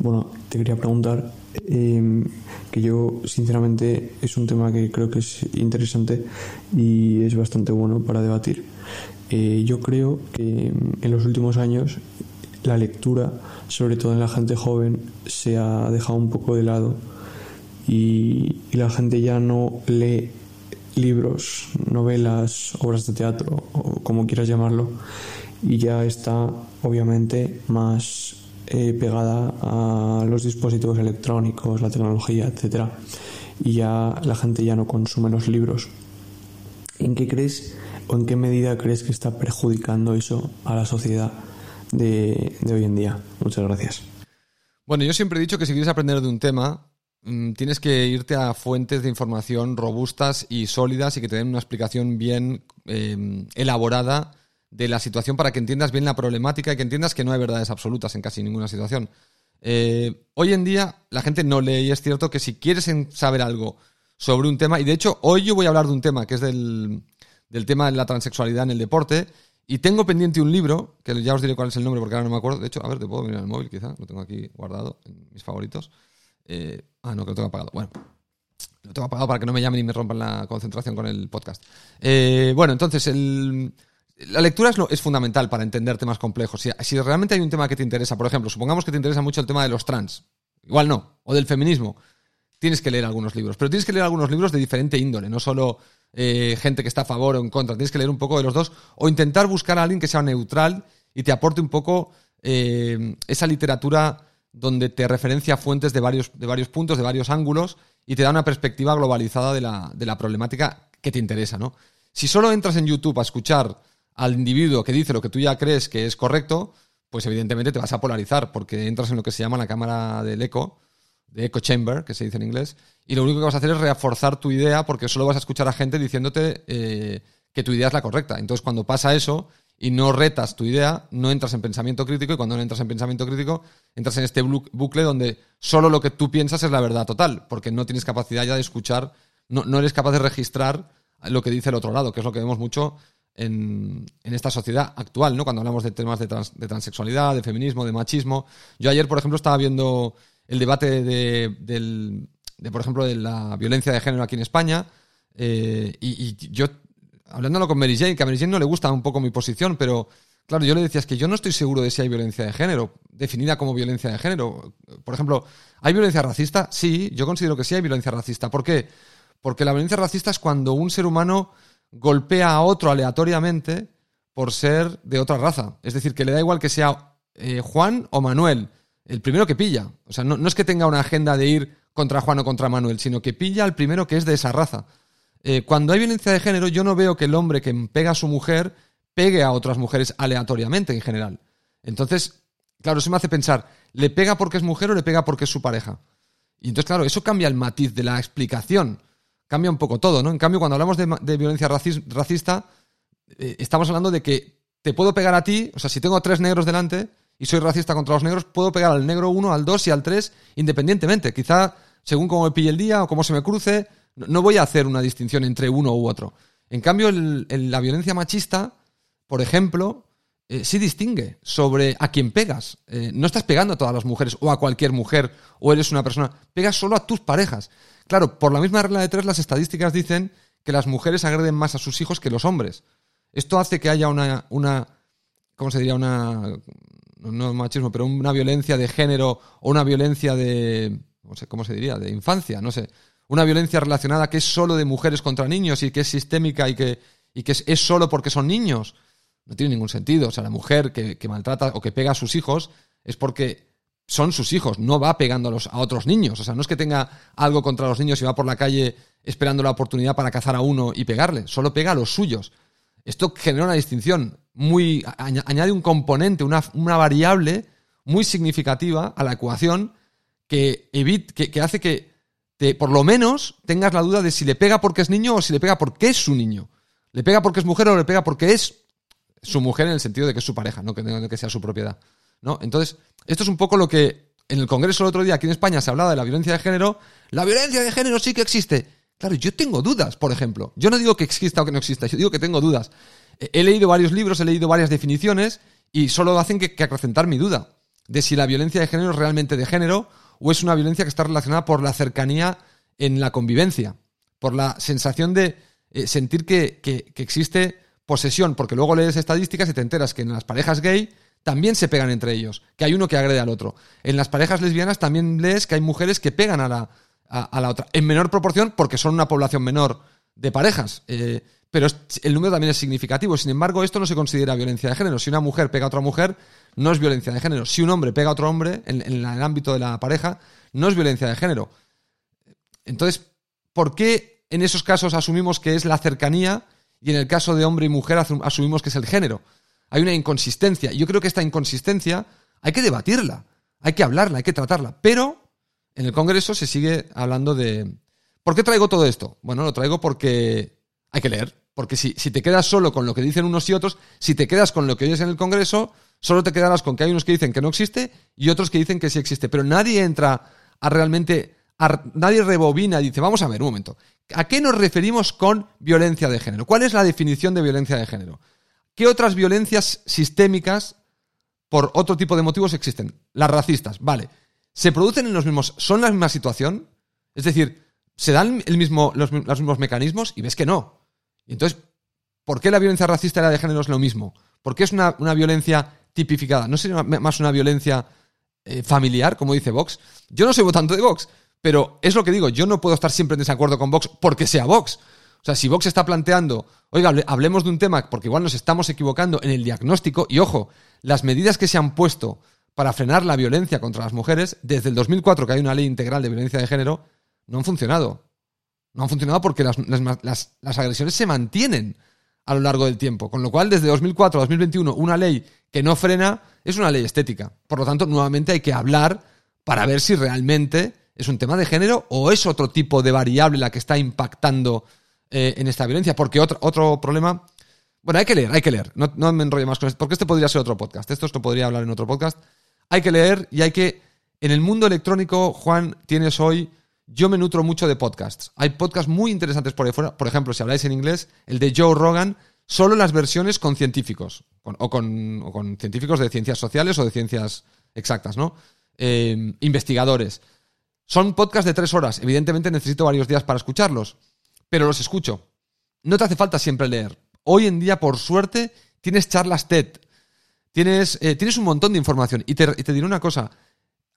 Bueno, te quería preguntar eh, que yo sinceramente es un tema que creo que es interesante y es bastante bueno para debatir. Eh, yo creo que en los últimos años la lectura, sobre todo en la gente joven, se ha dejado un poco de lado y la gente ya no lee libros, novelas, obras de teatro o como quieras llamarlo y ya está obviamente más eh, pegada a los dispositivos electrónicos, la tecnología, etcétera, y ya la gente ya no consume los libros. ¿En qué crees o en qué medida crees que está perjudicando eso a la sociedad de, hoy en día? Muchas gracias. Bueno, yo siempre he dicho que si quieres aprender de un tema, tienes que irte a fuentes de información robustas y sólidas y que te den una explicación bien eh, elaborada de la situación para que entiendas bien la problemática y que entiendas que no hay verdades absolutas en casi ninguna situación. Eh, hoy en día la gente no lee y es cierto que si quieres saber algo sobre un tema, y de hecho hoy yo voy a hablar de un tema que es del, del tema de la transexualidad en el deporte, y tengo pendiente un libro, que ya os diré cuál es el nombre porque ahora no me acuerdo, de hecho, a ver, te puedo mirar el móvil quizá, lo tengo aquí guardado en mis favoritos. Eh, ah, no, que lo tengo apagado. Bueno, lo tengo apagado para que no me llamen y me rompan la concentración con el podcast. Eh, bueno, entonces la lectura es, fundamental para entender temas complejos. Si, realmente hay un tema que te interesa, por ejemplo, supongamos que te interesa mucho el tema de los trans, igual no, o del feminismo, tienes que leer algunos libros, pero tienes que leer algunos libros de diferente índole, no solo eh, gente que está a favor o en contra, tienes que leer un poco de los dos, o intentar buscar a alguien que sea neutral y te aporte un poco esa literatura donde te referencia fuentes de varios, de varios puntos, de varios ángulos, y te da una perspectiva globalizada de la, de la problemática que te interesa, ¿no? Si solo entras en YouTube a escuchar al individuo que dice lo que tú ya crees que es correcto, pues evidentemente te vas a polarizar, porque entras en lo que se llama la cámara del eco, de echo chamber, que se dice en inglés, y lo único que vas a hacer es reforzar tu idea, porque solo vas a escuchar a gente diciéndote eh, que tu idea es la correcta. Entonces, cuando pasa eso y no retas tu idea, no entras en pensamiento crítico, y cuando no entras en pensamiento crítico, entras en este bucle donde solo lo que tú piensas es la verdad total, porque no tienes capacidad ya de escuchar, no, no eres capaz de registrar lo que dice el otro lado, que es lo que vemos mucho en, esta sociedad actual, ¿no? Cuando hablamos de temas de, de, transexualidad, de feminismo, de machismo. Yo ayer, por ejemplo, estaba viendo el debate de, del, de por ejemplo, de la violencia de género aquí en España, eh, y, yo, hablándolo con Mary Jane, que a Mary Jane no le gusta un poco mi posición, pero claro, yo le decía, es que yo no estoy seguro de si hay violencia de género, definida como violencia de género. Por ejemplo, ¿hay violencia racista? Sí, yo considero que sí hay violencia racista. ¿Por qué? Porque la violencia racista es cuando un ser humano golpea a otro aleatoriamente por ser de otra raza. Es decir, que le da igual que sea eh, Juan o Manuel, el primero que pilla. O sea, no, es que tenga una agenda de ir contra Juan o contra Manuel, sino que pilla al primero que es de esa raza. Eh, cuando hay violencia de género, yo no veo que el hombre que pega a su mujer pegue a otras mujeres aleatoriamente en general. Entonces, claro, eso me hace pensar, ¿le pega porque es mujer o le pega porque es su pareja? Y entonces, claro, eso cambia el matiz de la explicación cambia un poco todo, ¿no? En cambio, cuando hablamos de, violencia racista, eh, estamos hablando de que te puedo pegar a ti, o sea, si tengo tres negros delante y soy racista contra los negros, puedo pegar al negro 1, al 2 y al 3 independientemente. Quizá según cómo me pille el día o cómo se me cruce, no voy a hacer una distinción entre uno u otro. En cambio, la violencia machista, por ejemplo, eh, sí distingue sobre a quién pegas. Eh, no estás pegando a todas las mujeres o a cualquier mujer o eres una persona, pegas solo a tus parejas. Claro, por la misma regla de tres, las estadísticas dicen que las mujeres agreden más a sus hijos que los hombres. Esto hace que haya una, una ¿cómo se diría? Una, no machismo, pero una violencia de género o una violencia de, no sé, ¿cómo se diría? De infancia, no sé. Una violencia relacionada que es solo de mujeres contra niños y que es sistémica y que, y que es, solo porque son niños. No tiene ningún sentido. O sea, la mujer que, maltrata o que pega a sus hijos es porque son sus hijos, no va pegando a, otros niños. O sea, no es que tenga algo contra los niños y va por la calle esperando la oportunidad para cazar a uno y pegarle, solo pega a los suyos. Esto genera una distinción muy. añade un componente, una, variable muy significativa a la ecuación que, que, hace que por lo menos tengas la duda de si le pega porque es niño o si le pega porque es su niño. ¿Le pega porque es mujer o le pega porque es su mujer en el sentido de que es su pareja, no que, que sea su propiedad? ¿no? Entonces, esto es un poco lo que en el Congreso el otro día aquí en España se hablaba de la violencia de género. La violencia de género sí que existe. Claro, yo tengo dudas, por ejemplo. Yo no digo que exista o que no exista, yo digo que tengo dudas. He leído varios libros, he leído varias definiciones y solo hacen que, acrecentar mi duda de si la violencia de género es realmente de género o es una violencia que está relacionada por la cercanía en la convivencia, por la sensación de eh, sentir que, que existe posesión, porque luego lees estadísticas y te enteras que en las parejas gay también se pegan entre ellos, que hay uno que agrede al otro. En las parejas lesbianas también lees que hay mujeres que pegan a la, a, la otra, en menor proporción porque son una población menor de parejas. Eh, pero el número también es significativo. Sin embargo, esto no se considera violencia de género. Si una mujer pega a otra mujer, no es violencia de género. Si un hombre pega a otro hombre en, el ámbito de la pareja, no es violencia de género. Entonces, ¿por qué en esos casos asumimos que es la cercanía y en el caso de hombre y mujer asumimos que es el género? hay una inconsistencia. Yo creo que esta inconsistencia hay que debatirla, hay que hablarla, hay que tratarla. Pero en el Congreso se sigue hablando de... ¿Por qué traigo todo esto? Bueno, lo traigo porque hay que leer. Porque si, si te quedas solo con lo que dicen unos y otros, si te quedas con lo que oyes en el Congreso, solo te quedarás con que hay unos que dicen que no existe y otros que dicen que sí existe. Pero nadie entra a realmente... nadie rebobina y dice, vamos a ver un momento. ¿A qué nos referimos con violencia de género? ¿Cuál es la definición de violencia de género? ¿Qué otras violencias sistémicas por otro tipo de motivos existen? Las racistas, vale. ¿Se producen en los mismos, son la misma situación? Es decir, ¿se dan el mismo, los, mismos mecanismos? Y ves que no. entonces, ¿por qué la violencia racista y la de género es lo mismo? ¿Por qué es una, violencia tipificada? ¿No sería más una violencia eh, familiar, como dice Vox? Yo no soy votante de Vox, pero es lo que digo, yo no puedo estar siempre en desacuerdo con Vox porque sea Vox. O sea, si Vox está planteando, oiga, hablemos de un tema, porque igual nos estamos equivocando en el diagnóstico, y ojo, las medidas que se han puesto para frenar la violencia contra las mujeres, desde el 2004 que hay una ley integral de violencia de género, no han funcionado. No han funcionado porque las, las, las agresiones se mantienen a lo largo del tiempo. Con lo cual, desde 2004 a 2021, una ley que no frena es una ley estética. Por lo tanto, nuevamente hay que hablar para ver si realmente es un tema de género o es otro tipo de variable la que está impactando eh, en esta violencia. Porque otro, otro problema. Bueno, hay que leer, hay que leer. No, me enrollo más con esto, porque este podría ser otro podcast. Esto esto podría hablar en otro podcast. Hay que leer y hay que. En el mundo electrónico, Juan, tienes hoy. Yo me nutro mucho de podcasts. Hay podcasts muy interesantes por ahí fuera. Por ejemplo, si habláis en inglés, el de Joe Rogan, solo las versiones con científicos. o, con, o, con, científicos de ciencias sociales o de ciencias exactas, ¿no? Eh, investigadores. Son podcasts de tres horas. Evidentemente necesito varios días para escucharlos, pero los escucho. No te hace falta siempre leer. Hoy en día, por suerte, tienes charlas TED. Tienes, eh, tienes un montón de información. Y te diré una cosa.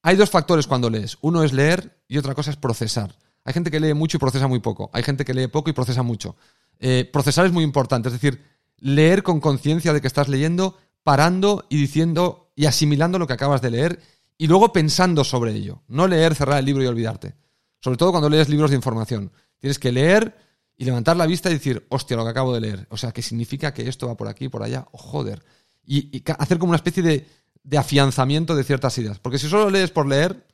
Hay dos factores cuando lees. Uno es leer y otra cosa es procesar. Hay gente que lee mucho y procesa muy poco. Hay gente que lee poco y procesa mucho. Eh, procesar es muy importante. Es decir, leer con conciencia de que estás leyendo, parando y diciendo y asimilando lo que acabas de leer y luego pensando sobre ello. No leer, cerrar el libro y olvidarte. Sobre todo cuando lees libros de información. Tienes que leer y levantar la vista y decir, hostia, lo que acabo de leer. O sea, que significa que esto va por aquí, por allá, o joder. Y, y hacer como una especie de, de, afianzamiento de ciertas ideas. Porque si solo lees por leer,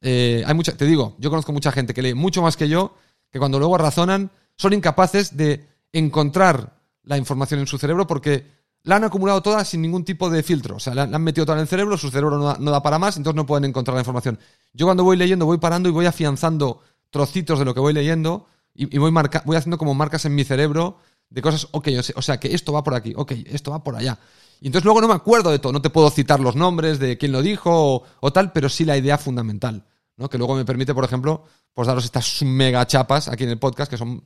eh, hay mucha, te digo, yo conozco mucha gente que lee mucho más que yo, que cuando luego razonan, son incapaces de encontrar la información en su cerebro porque la han acumulado toda sin ningún tipo de filtro. O sea, la, han metido toda en el cerebro, su cerebro no da, para más, entonces no pueden encontrar la información. Yo cuando voy leyendo voy parando y voy afianzando trocitos de lo que voy leyendo y, voy, voy haciendo como marcas en mi cerebro de cosas, ok, o sea, que esto va por aquí, ok, esto va por allá. Y entonces luego no me acuerdo de todo, no te puedo citar los nombres de quién lo dijo o, tal, pero sí la idea fundamental, ¿no? Que luego me permite, por ejemplo, pues daros estas mega chapas aquí en el podcast que son,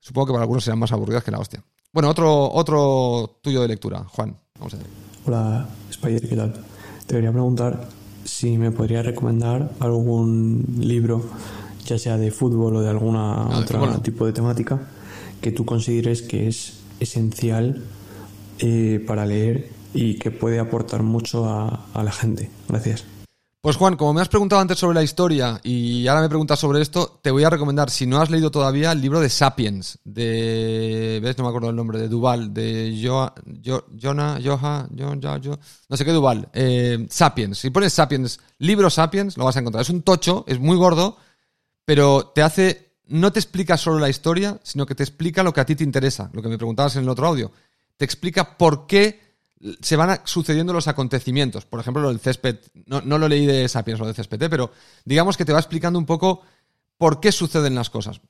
supongo que para algunos serán más aburridas que la hostia. Bueno, otro, otro tuyo de lectura, Juan. Vamos. Hola, Spider, ¿qué tal? Te quería preguntar si me podría recomendar algún libro, ya sea de fútbol o de alguna ah, otro tipo de temática, que tú consideres que es esencial eh, para leer y que puede aportar mucho a, la gente. Gracias. Pues Juan, como me has preguntado antes sobre la historia y ahora me preguntas sobre esto, te voy a recomendar, si no has leído todavía, el libro de Sapiens, de... ¿Ves? No me acuerdo el nombre, de Duval, de jo, Jonah, Joha, no sé qué Duval. Eh, Sapiens, si pones Sapiens, libro Sapiens, lo vas a encontrar. Es un tocho, es muy gordo, pero te hace... No te explica solo la historia, sino que te explica lo que a ti te interesa, lo que me preguntabas en el otro audio. Te explica por qué se van sucediendo los acontecimientos. Por ejemplo, lo del césped, no, lo leí de Sapiens, lo de césped, ¿eh? pero digamos que te va explicando un poco por qué suceden las cosas.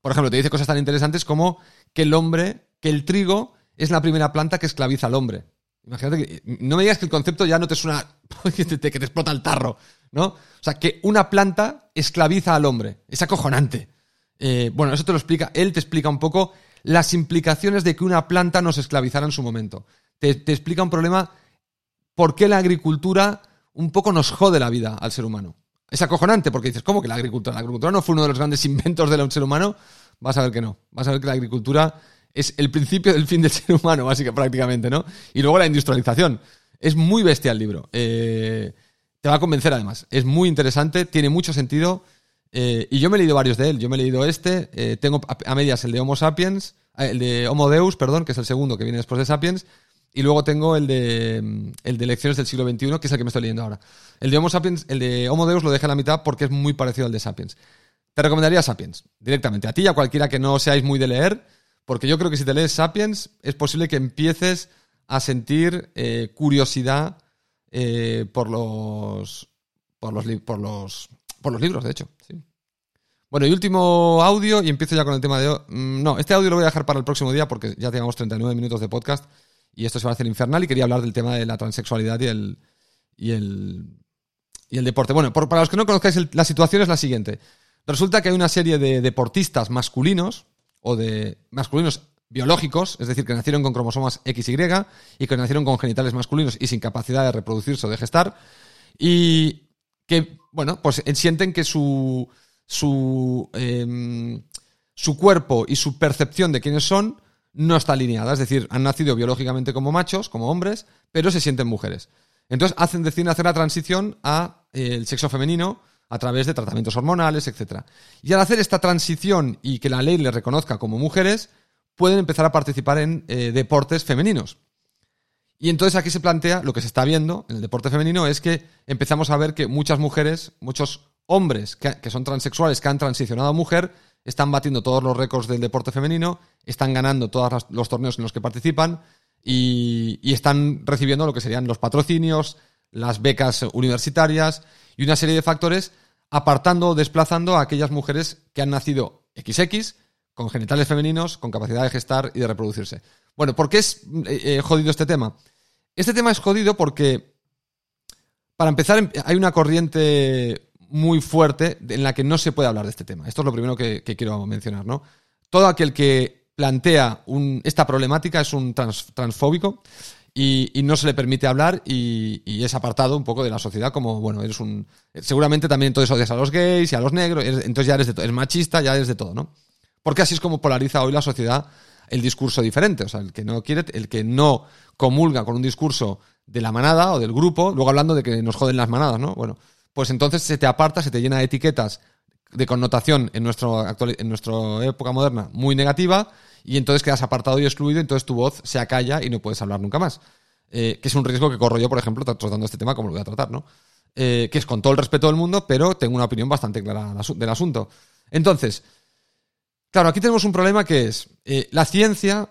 Por ejemplo, te dice cosas tan interesantes como que el hombre, que el trigo es la primera planta que esclaviza al hombre. Imagínate que no me digas que el concepto ya no te suena *laughs* que que te explota el tarro, ¿no? O sea, que una planta esclaviza al hombre. Es acojonante. Eh, bueno, eso te lo explica. Él te explica un poco las implicaciones de que una planta nos esclavizara en su momento te, explica un problema, por qué la agricultura un poco nos jode la vida al ser humano. Es acojonante porque dices, ¿cómo que la agricultura? La agricultura no fue uno de los grandes *laughs* inventos del ser humano. Vas a ver que no. Vas a ver que la agricultura es el principio del fin del *laughs* ser humano, básicamente, prácticamente, ¿no? Y luego la industrialización. Es muy bestia el libro. Eh, te va a convencer además. Es muy interesante, tiene mucho sentido. Eh, y yo me he leído varios de él. Yo me he leído este. Eh, tengo a, medias el de Homo sapiens, el de Homo Deus, perdón, que es el segundo que viene después de Sapiens. Y luego tengo el de, el de Lecciones del siglo XXI, que es el que me estoy leyendo ahora. El de Homo Sapiens, el de Homo Deus lo dejé a la mitad porque es muy parecido al de Sapiens. Te recomendaría Sapiens, directamente. A ti y a cualquiera que no seáis muy de leer, porque yo creo que si te lees Sapiens, es posible que empieces a sentir eh, curiosidad por los. por los por los. Por los libros, de hecho. Bueno, y último audio, y empiezo ya con el tema de. Mm, no, este audio lo voy a dejar para el próximo día porque ya tenemos 39 minutos de podcast y esto se va a hacer infernal y quería hablar del tema de la transexualidad y el, y el, y el deporte. Bueno, para los que no conozcáis, la situación es la siguiente. Resulta que hay una serie de deportistas masculinos o de masculinos biológicos, es decir, que nacieron con cromosomas XY y que nacieron con genitales masculinos y sin capacidad de reproducirse o de gestar y que, bueno, pues sienten que su, su, em, su cuerpo y su percepción de quiénes son no está alineada. Es decir, han nacido biológicamente como machos, como hombres, pero se sienten mujeres. Entonces hacen, deciden hacer la transición a eh, sexo femenino a través de tratamientos hormonales, etc. Y al hacer esta transición y que la ley les reconozca como mujeres, pueden empezar a participar en eh, deportes femeninos. Y entonces aquí se plantea, lo que se está viendo en el deporte femenino es que empezamos a ver que muchas mujeres, muchos hombres que, son transexuales, que han transicionado a mujer, están batiendo todos los récords del deporte femenino, están ganando todos los torneos en los que participan y, están recibiendo lo que serían los patrocinios, las becas universitarias y una serie de factores apartando o desplazando a aquellas mujeres que han nacido XX, con genitales femeninos, con capacidad de gestar y de reproducirse. Bueno, ¿por qué es eh, eh, jodido este tema? Este tema es jodido porque, para empezar, hay una corriente muy fuerte en la que no se puede hablar de este tema. Esto es lo primero que, quiero mencionar, ¿no? Todo aquel que plantea esta problemática es un transfóbico y, no se le permite hablar y, es apartado un poco de la sociedad como, bueno, eres un... Seguramente también entonces odias a los gays y a los negros, entonces ya eres de todo, eres machista, ya eres de todo, ¿no? Porque así es como polariza hoy la sociedad el discurso diferente. O sea, el que no quiere, el que no comulga con un discurso de la manada o del grupo, luego hablando de que nos joden las manadas, ¿no? Bueno, pues entonces se te aparta, se te llena de etiquetas de connotación en, nuestro actual, en nuestra época moderna muy negativa y entonces quedas apartado y excluido, entonces tu voz se acalla y no puedes hablar nunca más. Eh, que es un riesgo que corro yo, por ejemplo, tratando este tema como lo voy a tratar, ¿no? Eh, que es con todo el respeto del mundo, pero tengo una opinión bastante clara del asunto. Entonces, Claro, aquí tenemos un problema que es eh, la ciencia.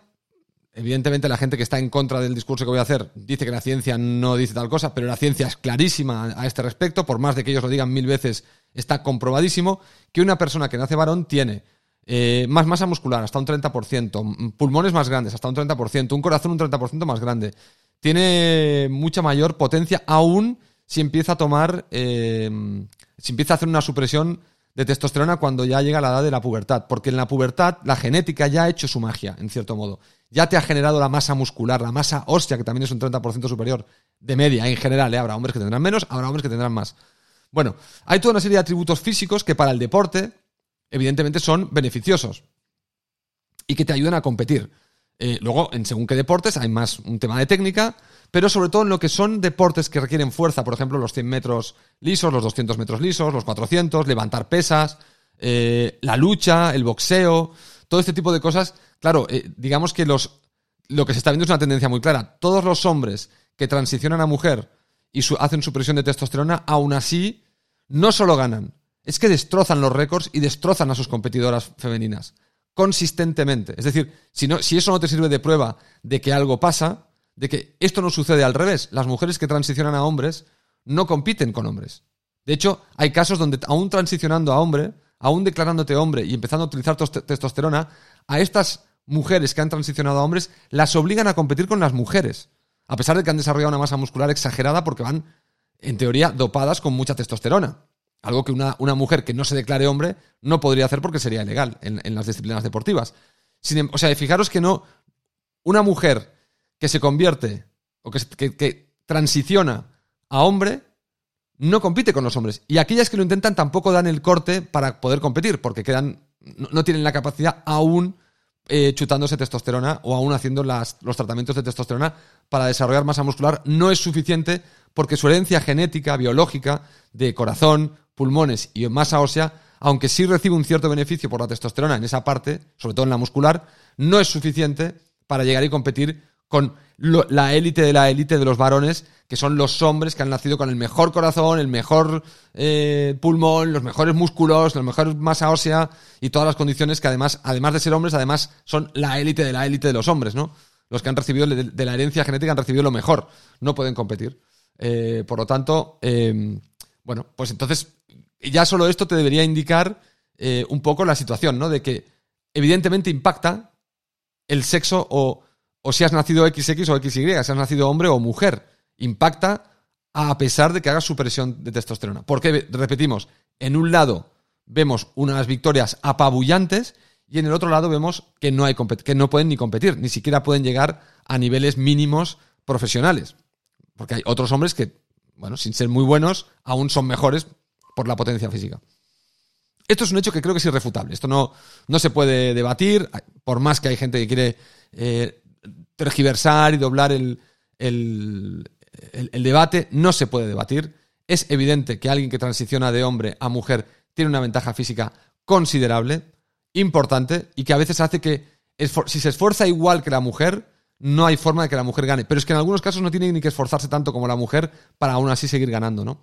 Evidentemente, la gente que está en contra del discurso que voy a hacer dice que la ciencia no dice tal cosa, pero la ciencia es clarísima a este respecto. Por más de que ellos lo digan mil veces, está comprobadísimo que una persona que nace varón tiene eh, más masa muscular, hasta un 30%, pulmones más grandes, hasta un 30%, un corazón un 30% más grande. Tiene mucha mayor potencia, aún si empieza a tomar, eh, si empieza a hacer una supresión de testosterona cuando ya llega la edad de la pubertad, porque en la pubertad la genética ya ha hecho su magia, en cierto modo. Ya te ha generado la masa muscular, la masa ósea, que también es un 30% superior de media en general. ¿eh? Habrá hombres que tendrán menos, habrá hombres que tendrán más. Bueno, hay toda una serie de atributos físicos que para el deporte, evidentemente, son beneficiosos y que te ayudan a competir. Eh, luego, en según qué deportes, hay más un tema de técnica, pero sobre todo en lo que son deportes que requieren fuerza, por ejemplo, los 100 metros lisos, los 200 metros lisos, los 400, levantar pesas, eh, la lucha, el boxeo, todo este tipo de cosas. Claro, eh, digamos que los, lo que se está viendo es una tendencia muy clara. Todos los hombres que transicionan a mujer y hacen supresión de testosterona, aún así, no solo ganan, es que destrozan los récords y destrozan a sus competidoras femeninas consistentemente. Es decir, si, no, si eso no te sirve de prueba de que algo pasa, de que esto no sucede al revés. Las mujeres que transicionan a hombres no compiten con hombres. De hecho, hay casos donde aún transicionando a hombre, aún declarándote hombre y empezando a utilizar testosterona, a estas mujeres que han transicionado a hombres las obligan a competir con las mujeres, a pesar de que han desarrollado una masa muscular exagerada porque van, en teoría, dopadas con mucha testosterona. Algo que una, mujer que no se declare hombre no podría hacer porque sería ilegal en, las disciplinas deportivas. Em, o sea, fijaros que no. Una mujer que se convierte o que, transiciona a hombre no compite con los hombres. Y aquellas que lo intentan tampoco dan el corte para poder competir, porque quedan. no, tienen la capacidad aún eh, chutándose testosterona o aún haciendo las, los tratamientos de testosterona para desarrollar masa muscular. No es suficiente porque su herencia genética, biológica, de corazón, pulmones y masa ósea, aunque sí recibe un cierto beneficio por la testosterona en esa parte, sobre todo en la muscular, no es suficiente para llegar y competir con la élite de la élite de los varones, que son los hombres que han nacido con el mejor corazón, el mejor eh, pulmón, los mejores músculos, la mejor masa ósea y todas las condiciones que además, además de ser hombres, además son la élite de la élite de los hombres, ¿no? Los que han recibido de, la herencia genética han recibido lo mejor, no pueden competir. Eh, por lo tanto, eh, bueno, pues entonces ya solo esto te debería indicar eh, un poco la situación, ¿no? De que evidentemente impacta el sexo o, o si has nacido XX o XY, si has nacido hombre o mujer. Impacta a pesar de que hagas supresión de testosterona. Porque, repetimos, en un lado vemos unas victorias apabullantes y en el otro lado vemos que no, hay que no pueden ni competir, ni siquiera pueden llegar a niveles mínimos profesionales. Porque hay otros hombres que, bueno, sin ser muy buenos, aún son mejores por la potencia física. Esto es un hecho que creo que es irrefutable. Esto no, no se puede debatir, por más que hay gente que quiere eh, tergiversar y doblar el, debate no se puede debatir. Es evidente que alguien que transiciona de hombre a mujer tiene una ventaja física considerable, importante, y que a veces hace que si se esfuerza igual que la mujer, no hay forma de que la mujer gane. Pero es que en algunos casos no tiene ni que esforzarse tanto como la mujer para aún así seguir ganando, ¿no?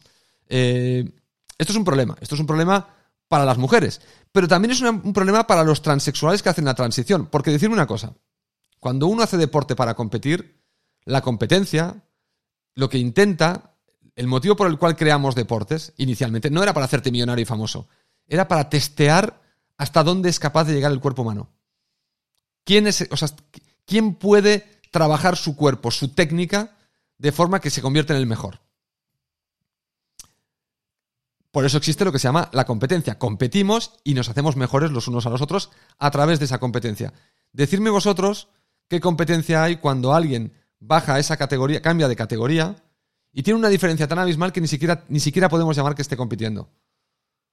Eh, esto es un problema. Esto es un problema para las mujeres. Pero también es un problema para los transexuales que hacen la transición. Porque decirme una cosa. Cuando uno hace deporte para competir, la competencia, lo que intenta, el motivo por el cual creamos deportes, inicialmente, no era para hacerte millonario y famoso. Era para testear hasta dónde es capaz de llegar el cuerpo humano. ¿Quién, es, o sea, ¿Quién puede trabajar su cuerpo, su técnica, de forma que se convierta en el mejor? Por eso existe lo que se llama la competencia. Competimos y nos hacemos mejores los unos a los otros a través de esa competencia. Decidme vosotros qué competencia hay cuando alguien baja esa categoría, cambia de categoría y tiene una diferencia tan abismal que ni siquiera, ni siquiera podemos llamar que esté compitiendo.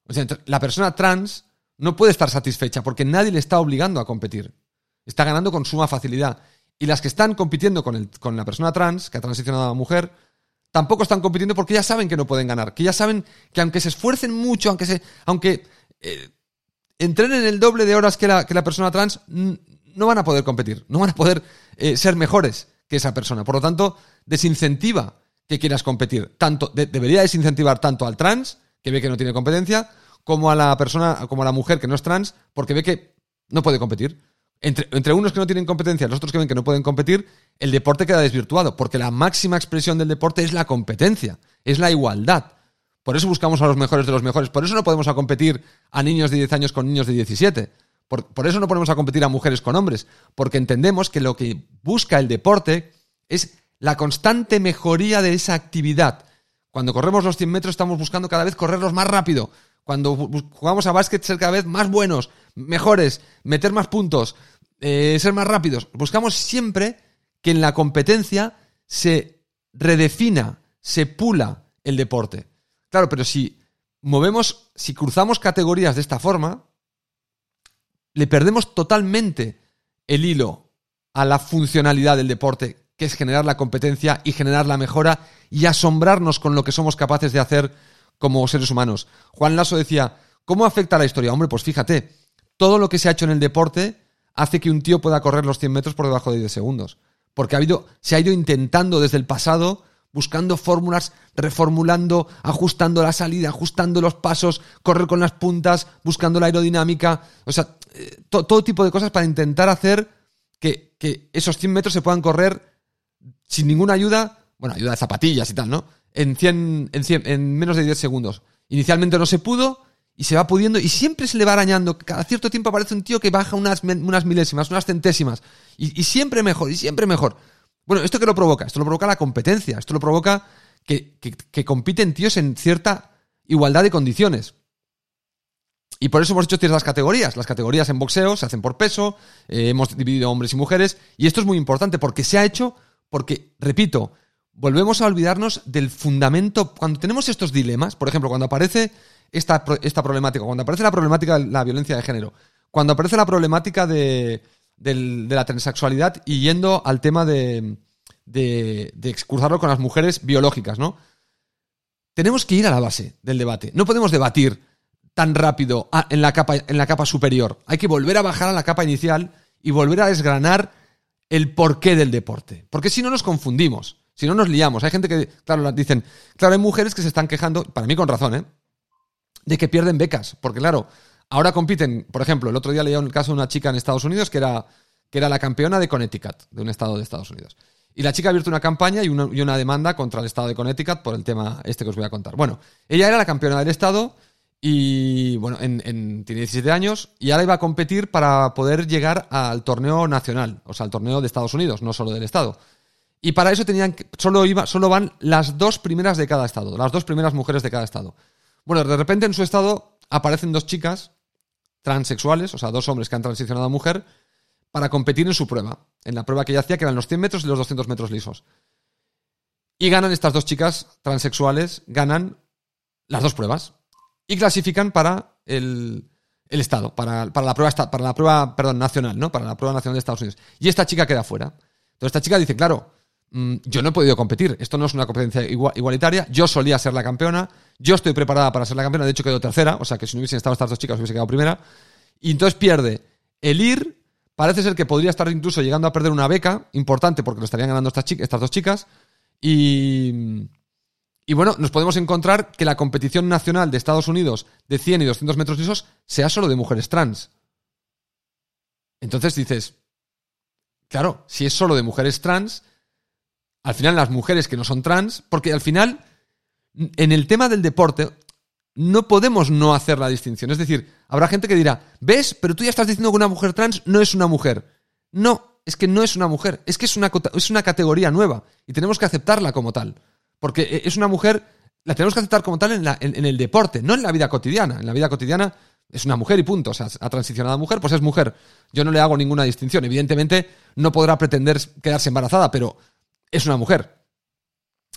O sea, la persona trans no puede estar satisfecha porque nadie le está obligando a competir. Está ganando con suma facilidad. Y las que están compitiendo con, el- con la persona trans, que ha transicionado a mujer, tampoco están compitiendo porque ya saben que no pueden ganar. Que ya saben que aunque se esfuercen mucho, aunque se. aunque eh, entrenen el doble de horas que la, que la persona trans, no van a poder competir. No van a poder eh, ser mejores que esa persona. Por lo tanto, desincentiva que quieras competir. Tanto, de- debería desincentivar tanto al trans, que ve que no tiene competencia, como a la persona, como a la mujer que no es trans, porque ve que no puede competir. Entre, entre unos que no tienen competencia y los otros que ven que no pueden competir, el deporte queda desvirtuado, porque la máxima expresión del deporte es la competencia, es la igualdad. Por eso buscamos a los mejores de los mejores. Por eso no podemos a competir a niños de 10 años con niños de 17. Por, eso no ponemos a competir a mujeres con hombres. Porque entendemos que lo que busca el deporte es la constante mejoría de esa actividad. Cuando corremos los 100 metros estamos buscando cada vez correrlos más rápido. Cuando jugamos a básquet ser cada vez más buenos, mejores, meter más puntos, eh, ser más rápidos. Buscamos siempre que en la competencia se redefina, se pula el deporte. Claro, pero si movemos, si cruzamos categorías de esta forma, le perdemos totalmente el hilo a la funcionalidad del deporte, que es generar la competencia y generar la mejora y asombrarnos con lo que somos capaces de hacer como seres humanos. Juan Lasso decía, ¿cómo afecta la historia? Hombre, pues fíjate, todo lo que se ha hecho en el deporte hace que un tío pueda correr los 100 metros por debajo de 10 segundos. Porque ha habido, se ha ido intentando desde el pasado, buscando fórmulas, reformulando, ajustando la salida, ajustando los pasos, correr con las puntas, buscando la aerodinámica, o sea, to- todo tipo de cosas para intentar hacer que, esos 100 metros se puedan correr sin ninguna ayuda, bueno, ayuda de zapatillas y tal, ¿no? En, 100, en, 100 en menos de 10 segundos. Inicialmente no se pudo y se va pudiendo y siempre se le va arañando. Cada cierto tiempo aparece un tío que baja unas, unas milésimas, unas centésimas y, siempre mejor, y siempre mejor. Bueno, ¿esto qué lo provoca? Esto lo provoca la competencia, esto lo provoca que, que, que compiten tíos en cierta igualdad de condiciones. Y por eso hemos hecho ciertas categorías. Las categorías en boxeo se hacen por peso, eh, hemos dividido hombres y mujeres, y esto es muy importante porque se ha hecho, porque, repito, volvemos a olvidarnos del fundamento. Cuando tenemos estos dilemas, por ejemplo, cuando aparece esta, esta problemática, cuando aparece la problemática de la violencia de género, cuando aparece la problemática de, de la transexualidad y yendo al tema de, de, de cruzarlo con las mujeres biológicas, ¿no? Tenemos que ir a la base del debate. No podemos debatir tan rápido a- en, la capa, en la capa superior. Hay que volver a bajar a la capa inicial y volver a desgranar el porqué del deporte. Porque si no nos confundimos, si no nos liamos. Hay gente que, claro, la- dicen, claro, hay mujeres que se están quejando, para mí con razón, ¿eh? de que pierden becas. Porque claro, ahora compiten, por ejemplo, el otro día leía un caso de una chica en Estados Unidos que era, que era la campeona de Connecticut, de un estado de Estados Unidos. Y la chica ha abierto una campaña y una, y una demanda contra el estado de Connecticut por el tema este que os voy a contar. Bueno, ella era la campeona del estado y, bueno, en, en- tiene 17 años y ahora iba a competir para poder llegar al torneo nacional, o sea, al torneo de Estados Unidos, no solo del estado. Y para eso tenían que, solo, iba, solo van las dos primeras de cada estado, las dos primeras mujeres de cada estado. Bueno, de repente en su estado aparecen dos chicas transexuales, o sea, dos hombres que han transicionado a mujer, para competir en su prueba, en la prueba que ella hacía, que eran los 100 metros y los 200 metros lisos. Y ganan estas dos chicas transexuales, ganan las dos pruebas y clasifican para el, el Estado, para, para la prueba, para la prueba, perdón, nacional, ¿no? Para la prueba nacional de Estados Unidos. Y esta chica queda fuera. Entonces esta chica dice, claro, mm, yo no he podido competir. Esto no es una competencia igualitaria. Yo solía ser la campeona. Yo estoy preparada para ser la campeona. De hecho, quedo tercera. O sea, que si no hubiesen estado estas dos chicas, hubiese quedado primera. Y entonces pierde el ir. Parece ser que podría estar incluso llegando a perder una beca importante porque lo estarían ganando estas, estas dos chicas. Y, y bueno, nos podemos encontrar que la competición nacional de Estados Unidos de 100 y 200 metros lisos sea solo de mujeres trans. Entonces dices, claro, si es solo de mujeres trans, al final las mujeres que no son trans, porque al final, en el tema del deporte, no podemos no hacer la distinción. Es decir, habrá gente que dirá, ¿ves? Pero tú ya estás diciendo que una mujer trans no es una mujer. No, es que no es una mujer, es que es una, es una categoría nueva y tenemos que aceptarla como tal. Porque e, es una mujer, la tenemos que aceptar como tal en, en, el deporte, no en la vida cotidiana. En la vida cotidiana es una mujer y punto. O sea, ha transicionado a mujer, pues es mujer. Yo no le hago ninguna distinción. Evidentemente, no podrá pretender quedarse embarazada, pero es una mujer.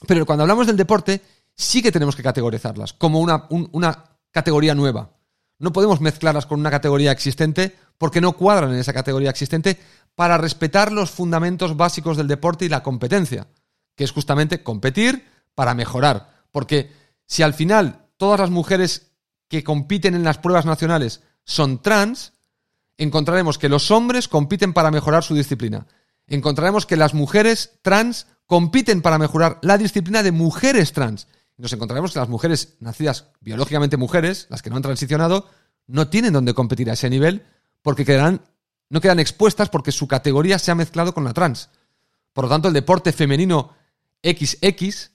Pero cuando hablamos del deporte, sí que tenemos que categorizarlas como una categoría nueva. No podemos mezclarlas con una categoría existente porque no cuadran en esa categoría existente para respetar los fundamentos básicos del deporte y la competencia, que es justamente competir para mejorar. Porque si al final todas las mujeres que compiten en las pruebas nacionales son trans, encontraremos que los hombres compiten para mejorar su disciplina. Encontraremos que las mujeres trans compiten para mejorar la disciplina de mujeres trans. Nos encontraremos que las mujeres nacidas biológicamente mujeres, las que no han transicionado, no tienen donde competir a ese nivel porque quedarán, no quedan expuestas porque su categoría se ha mezclado con la trans. Por lo tanto, el deporte femenino XX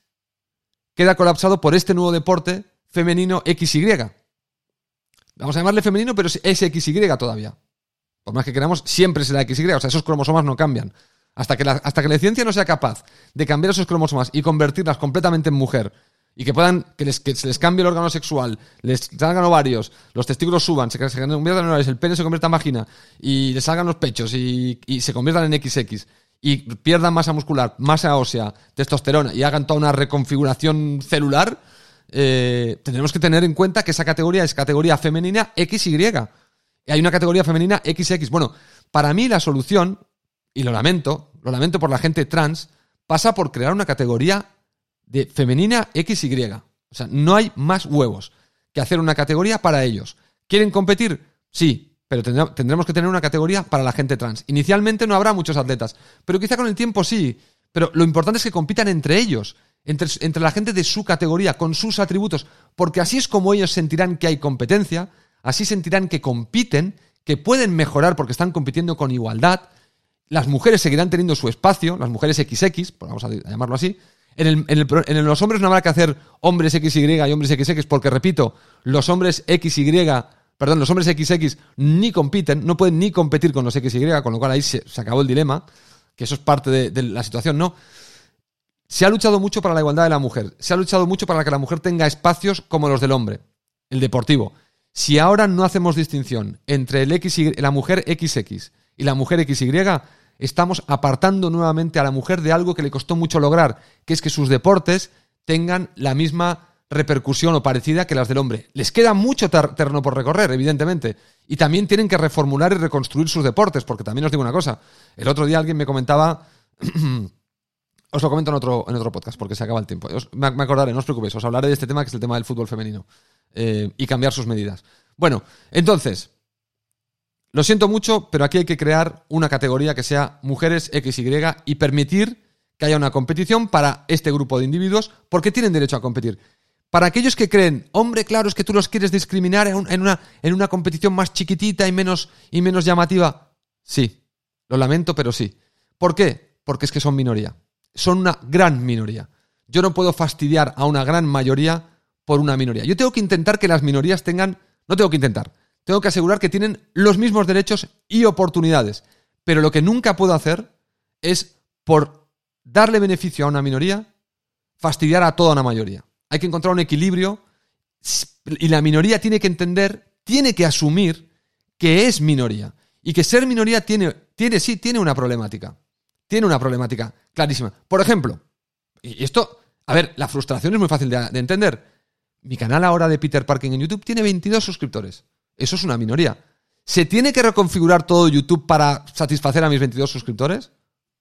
queda colapsado por este nuevo deporte femenino XY. Vamos a llamarle femenino, pero es XY todavía. Por más que queramos, siempre será XY. O sea, esos cromosomas no cambian. Hasta que, la, hasta que la ciencia no sea capaz de cambiar esos cromosomas y convertirlas completamente en mujer y que puedan, que, les, que se les cambie el órgano sexual, les salgan ovarios, los testículos suban, se, se conviertan en ovarios, el pene se convierta en vagina y les salgan los pechos y, y se conviertan en XX y pierdan masa muscular, masa ósea, testosterona y hagan toda una reconfiguración celular, eh, tendremos que tener en cuenta que esa categoría es categoría femenina XY. Y hay una categoría femenina XX. Bueno, para mí la solución, y lo lamento, lo lamento por la gente trans, pasa por crear una categoría de femenina XY. O sea, no hay más huevos que hacer una categoría para ellos. ¿Quieren competir? Sí, pero tendremos que tener una categoría para la gente trans. Inicialmente no habrá muchos atletas, pero quizá con el tiempo sí. Pero lo importante es que compitan entre ellos entre, la gente de su categoría, con sus atributos, porque así es como ellos sentirán que hay competencia, así sentirán que compiten, que pueden mejorar porque están compitiendo con igualdad, las mujeres seguirán teniendo su espacio, las mujeres XX, pues vamos a llamarlo así, en, en, los hombres no habrá que hacer hombres XY y hombres XX, porque repito, los hombres XY, perdón, los hombres XX ni compiten, no pueden ni competir con los XY, con lo cual ahí se, acabó el dilema, que eso es parte de, la situación, ¿no? Se ha luchado mucho para la igualdad de la mujer. Se ha luchado mucho para que la mujer tenga espacios como los del hombre, el deportivo. Si ahora no hacemos distinción entre el X la mujer XX y la mujer XY, estamos apartando nuevamente a la mujer de algo que le costó mucho lograr, que es que sus deportes tengan la misma repercusión o parecida que las del hombre. Les queda mucho terreno por recorrer, evidentemente. Y también tienen que reformular y reconstruir sus deportes, porque también os digo una cosa. El otro día alguien me comentaba *clears throat* Os lo comento en otro, en otro podcast porque se acaba el tiempo. me, acordaré, no os preocupéis, os hablaré de este tema que es el tema del fútbol femenino eh, y cambiar sus medidas. Bueno, entonces, lo siento mucho, pero aquí hay que crear una categoría que sea mujeres XY y permitir que haya una competición para este grupo de individuos porque tienen derecho a competir. Para aquellos que creen, hombre, claro, es que tú los quieres discriminar en, una, en una competición más chiquitita y menos, y menos llamativa. Sí, lo lamento, pero sí. ¿Por qué? Porque es que son minoría son una gran minoría. Yo no puedo fastidiar a una gran mayoría por una minoría. Yo tengo que intentar que las minorías tengan, no tengo que intentar, tengo que asegurar que tienen los mismos derechos y oportunidades. Pero lo que nunca puedo hacer es, por darle beneficio a una minoría, fastidiar a toda una mayoría. Hay que encontrar un equilibrio y la minoría tiene que entender, tiene que asumir que es minoría y que ser minoría tiene, tiene sí, tiene una problemática tiene una problemática clarísima. Por ejemplo, y esto, a ver, la frustración es muy fácil de, entender. Mi canal ahora de Peter Parking en YouTube tiene 22 suscriptores. Eso es una minoría. ¿Se tiene que reconfigurar todo YouTube para satisfacer a mis 22 suscriptores?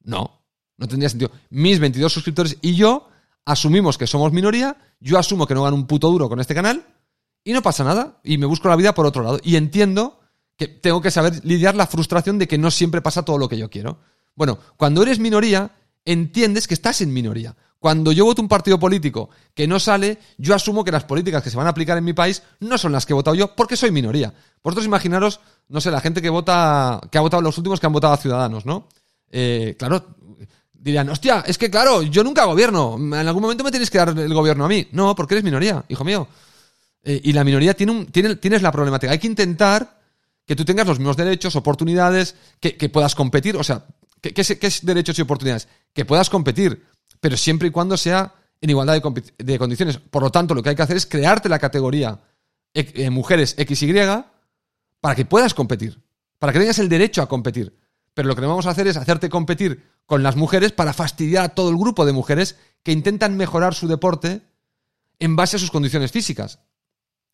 No. No tendría sentido. Mis 22 suscriptores y yo asumimos que somos minoría, yo asumo que no gano un puto duro con este canal y no pasa nada. Y me busco la vida por otro lado. Y entiendo que tengo que saber lidiar la frustración de que no siempre pasa todo lo que yo quiero. Bueno, cuando eres minoría, entiendes que estás en minoría. Cuando yo voto un partido político que no sale, yo asumo que las políticas que se van a aplicar en mi país no son las que he votado yo, porque soy minoría. Vosotros imaginaros, no sé, la gente que vota, que ha votado los últimos que han votado a Ciudadanos, ¿no? Eh, claro, dirían, hostia, es que claro, yo nunca gobierno, en algún momento me tienes que dar el gobierno a mí. No, porque eres minoría, hijo mío. Eh, y la minoría tiene un, tiene, tienes la problemática. Hay que intentar que tú tengas los mismos derechos, oportunidades, que, que puedas competir. O sea, ¿qué, qué, es derechos y oportunidades? Que puedas competir pero siempre y cuando sea en igualdad de, condiciones. Por lo tanto, lo que hay que hacer es crearte la categoría eh, mujeres XY para que puedas competir, para que tengas el derecho a competir. Pero lo que vamos a hacer es hacerte competir con las mujeres para fastidiar a todo el grupo de mujeres que intentan mejorar su deporte en base a sus condiciones físicas,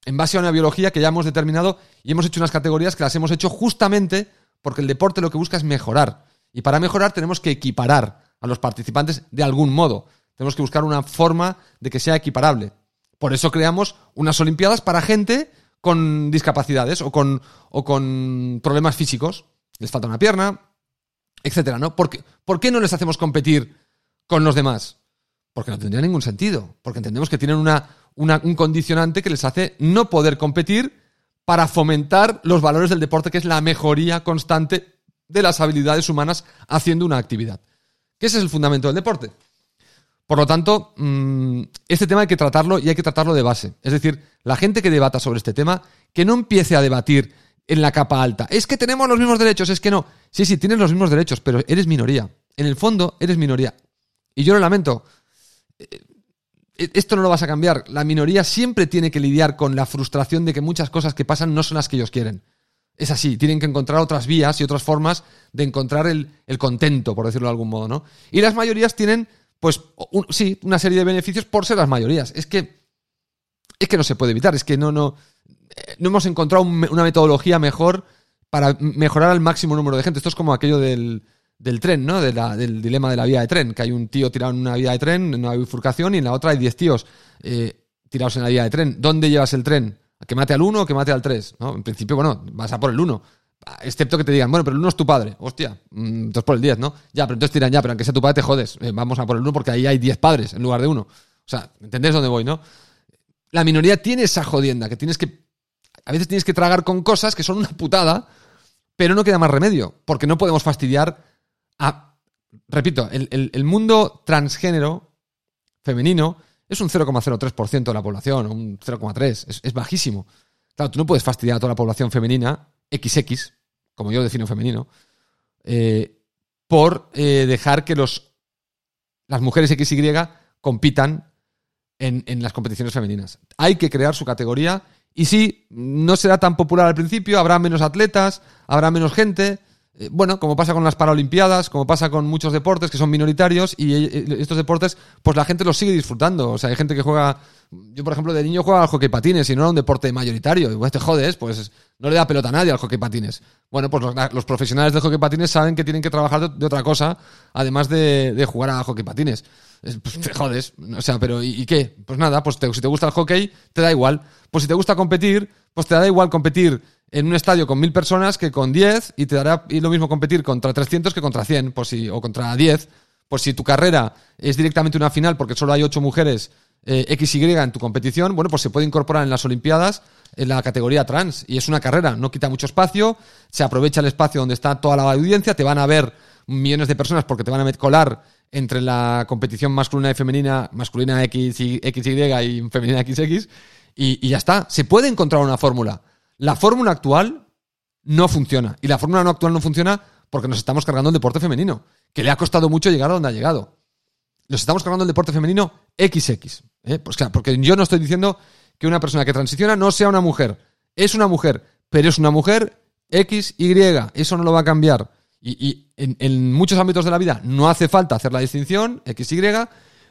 en base a una biología que ya hemos determinado y hemos hecho unas categorías que las hemos hecho justamente porque el deporte lo que busca es mejorar. Y para mejorar tenemos que equiparar a los participantes de algún modo. Tenemos que buscar una forma de que sea equiparable. Por eso creamos unas Olimpiadas para gente con discapacidades o con, o con problemas físicos. Les falta una pierna, etcétera, ¿no? ¿Por qué, ¿Por qué no les hacemos competir con los demás? Porque no tendría ningún sentido. Porque entendemos que tienen una, un condicionante que les hace no poder competir para fomentar los valores del deporte, que es la mejoría constante de las habilidades humanas haciendo una actividad que ese es el fundamento del deporte. Por lo tanto, mm, este tema hay que tratarlo y hay que tratarlo de base. Es decir, la gente que debata sobre este tema, que no empiece a debatir en la capa alta. Es que tenemos los mismos derechos, es que no. Sí, sí, tienes los mismos derechos, pero eres minoría. En el fondo, eres minoría. Y yo lo lamento. Eh, esto no lo vas a cambiar. La minoría siempre tiene que lidiar con la frustración de que muchas cosas que pasan no son las que ellos quieren es así, tienen que encontrar otras vías y otras formas de encontrar el, contento, por decirlo de algún modo, ¿no? Y las mayorías tienen, pues, sí, una serie de beneficios por ser las mayorías. Es que, es que no se puede evitar, es que no, no, eh, no hemos encontrado una metodología mejor para mejorar al máximo número de gente. Esto es como aquello del, del tren, ¿no? del dilema de la vía de tren, que hay un tío tirado en una vía de tren, en una bifurcación, y en la otra hay 10 tíos eh, tirados en la vía de tren. ¿Dónde llevas el tren? Que mate al 1 o que mate al 3. ¿no? En principio, bueno, vas a por el 1. Excepto que te digan, bueno, pero el 1 es tu padre. Hostia, mm, entonces por el 10, ¿no? Ya, pero entonces tiran ya, pero aunque sea tu padre te jodes. Eh, vamos a por el 1 porque ahí hay 10 padres en lugar de 1. O sea, ¿entendés dónde voy, no? La minoría tiene esa jodienda que tienes que. A veces tienes que tragar con cosas que son una putada, pero no queda más remedio. Porque no podemos fastidiar a. Repito, el, mundo transgénero femenino es un 0,03% de la población, un 0,3%, es, bajísimo. Claro, tú no puedes fastidiar a toda la población femenina, XX, como yo defino femenino, eh, por eh, dejar que los, las mujeres XY compitan en, las competiciones femeninas. Hay que crear su categoría y sí, no será tan popular al principio, habrá menos atletas, habrá menos gente, eh, bueno, como pasa con las Paralimpiadas, como pasa con muchos deportes que son minoritarios y eh, estos deportes, pues la gente los sigue disfrutando. O sea, hay gente que juega, yo por ejemplo de niño jugaba al hockey patines y no era un deporte mayoritario. Y pues te jodes, pues no le da pelota a nadie al hockey patines. Bueno, pues los, profesionales del hockey patines saben que tienen que trabajar de, otra cosa, además de, jugar a hockey patines. Pues te jodes. O sea, pero ¿y, qué? Pues nada, pues si te gusta el hockey, te da igual. Pues si te gusta competir, pues te da igual competir en un estadio con mil personas que con 10 y te dará y lo mismo competir contra 300 que contra 100 pues si, o contra 10. Pues si tu carrera es directamente una final porque solo hay 8 mujeres eh, XY en tu competición, bueno, pues se puede incorporar en las Olimpiadas en la categoría trans y es una carrera, no quita mucho espacio, se aprovecha el espacio donde está toda la audiencia, te van a ver millones de personas porque te van a colar entre la competición masculina y femenina, masculina X y, XY y femenina XX y, y ya está, se puede encontrar una fórmula. La fórmula actual no funciona. Y la fórmula no actual no funciona porque nos estamos cargando el deporte femenino, que le ha costado mucho llegar a donde ha llegado. Nos estamos cargando el deporte femenino XX. ¿eh? Pues claro, porque yo no estoy diciendo que una persona que transiciona no sea una mujer. Es una mujer, pero es una mujer XY. Eso no lo va a cambiar. Y, en, muchos ámbitos de la vida no hace falta hacer la distinción XY,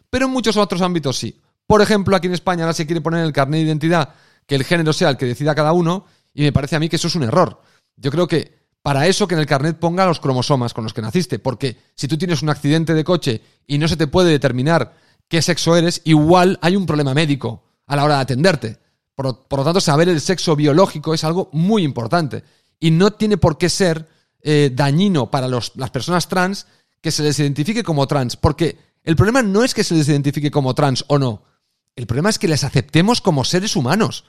pero en muchos otros ámbitos sí. Por ejemplo, aquí en España ahora se quiere poner en el carnet de identidad que el género sea el que decida cada uno y me parece a mí que eso es un error. Yo creo que para eso que en el carnet ponga los cromosomas con los que naciste, porque si tú tienes un accidente de coche y no se te puede determinar qué sexo eres, igual hay un problema médico a la hora de atenderte. Por, lo tanto, saber el sexo biológico es algo muy importante. Y no tiene por qué ser eh, dañino para las personas trans que se les identifique como trans. Porque el problema no es que se les identifique como trans o no. El problema es que les aceptemos como seres humanos.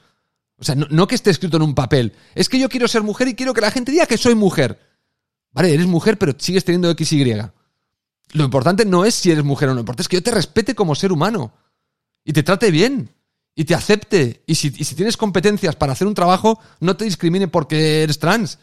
O sea, no, que esté escrito en un papel. Es que yo quiero ser mujer y quiero que la gente diga que soy mujer. Vale, eres mujer, pero sigues teniendo XY. Lo importante no es si eres mujer o no. Lo importante es que yo te respete como ser humano. Y te trate bien. Y te acepte. Y si, y si tienes competencias para hacer un trabajo, no te discrimine porque eres trans.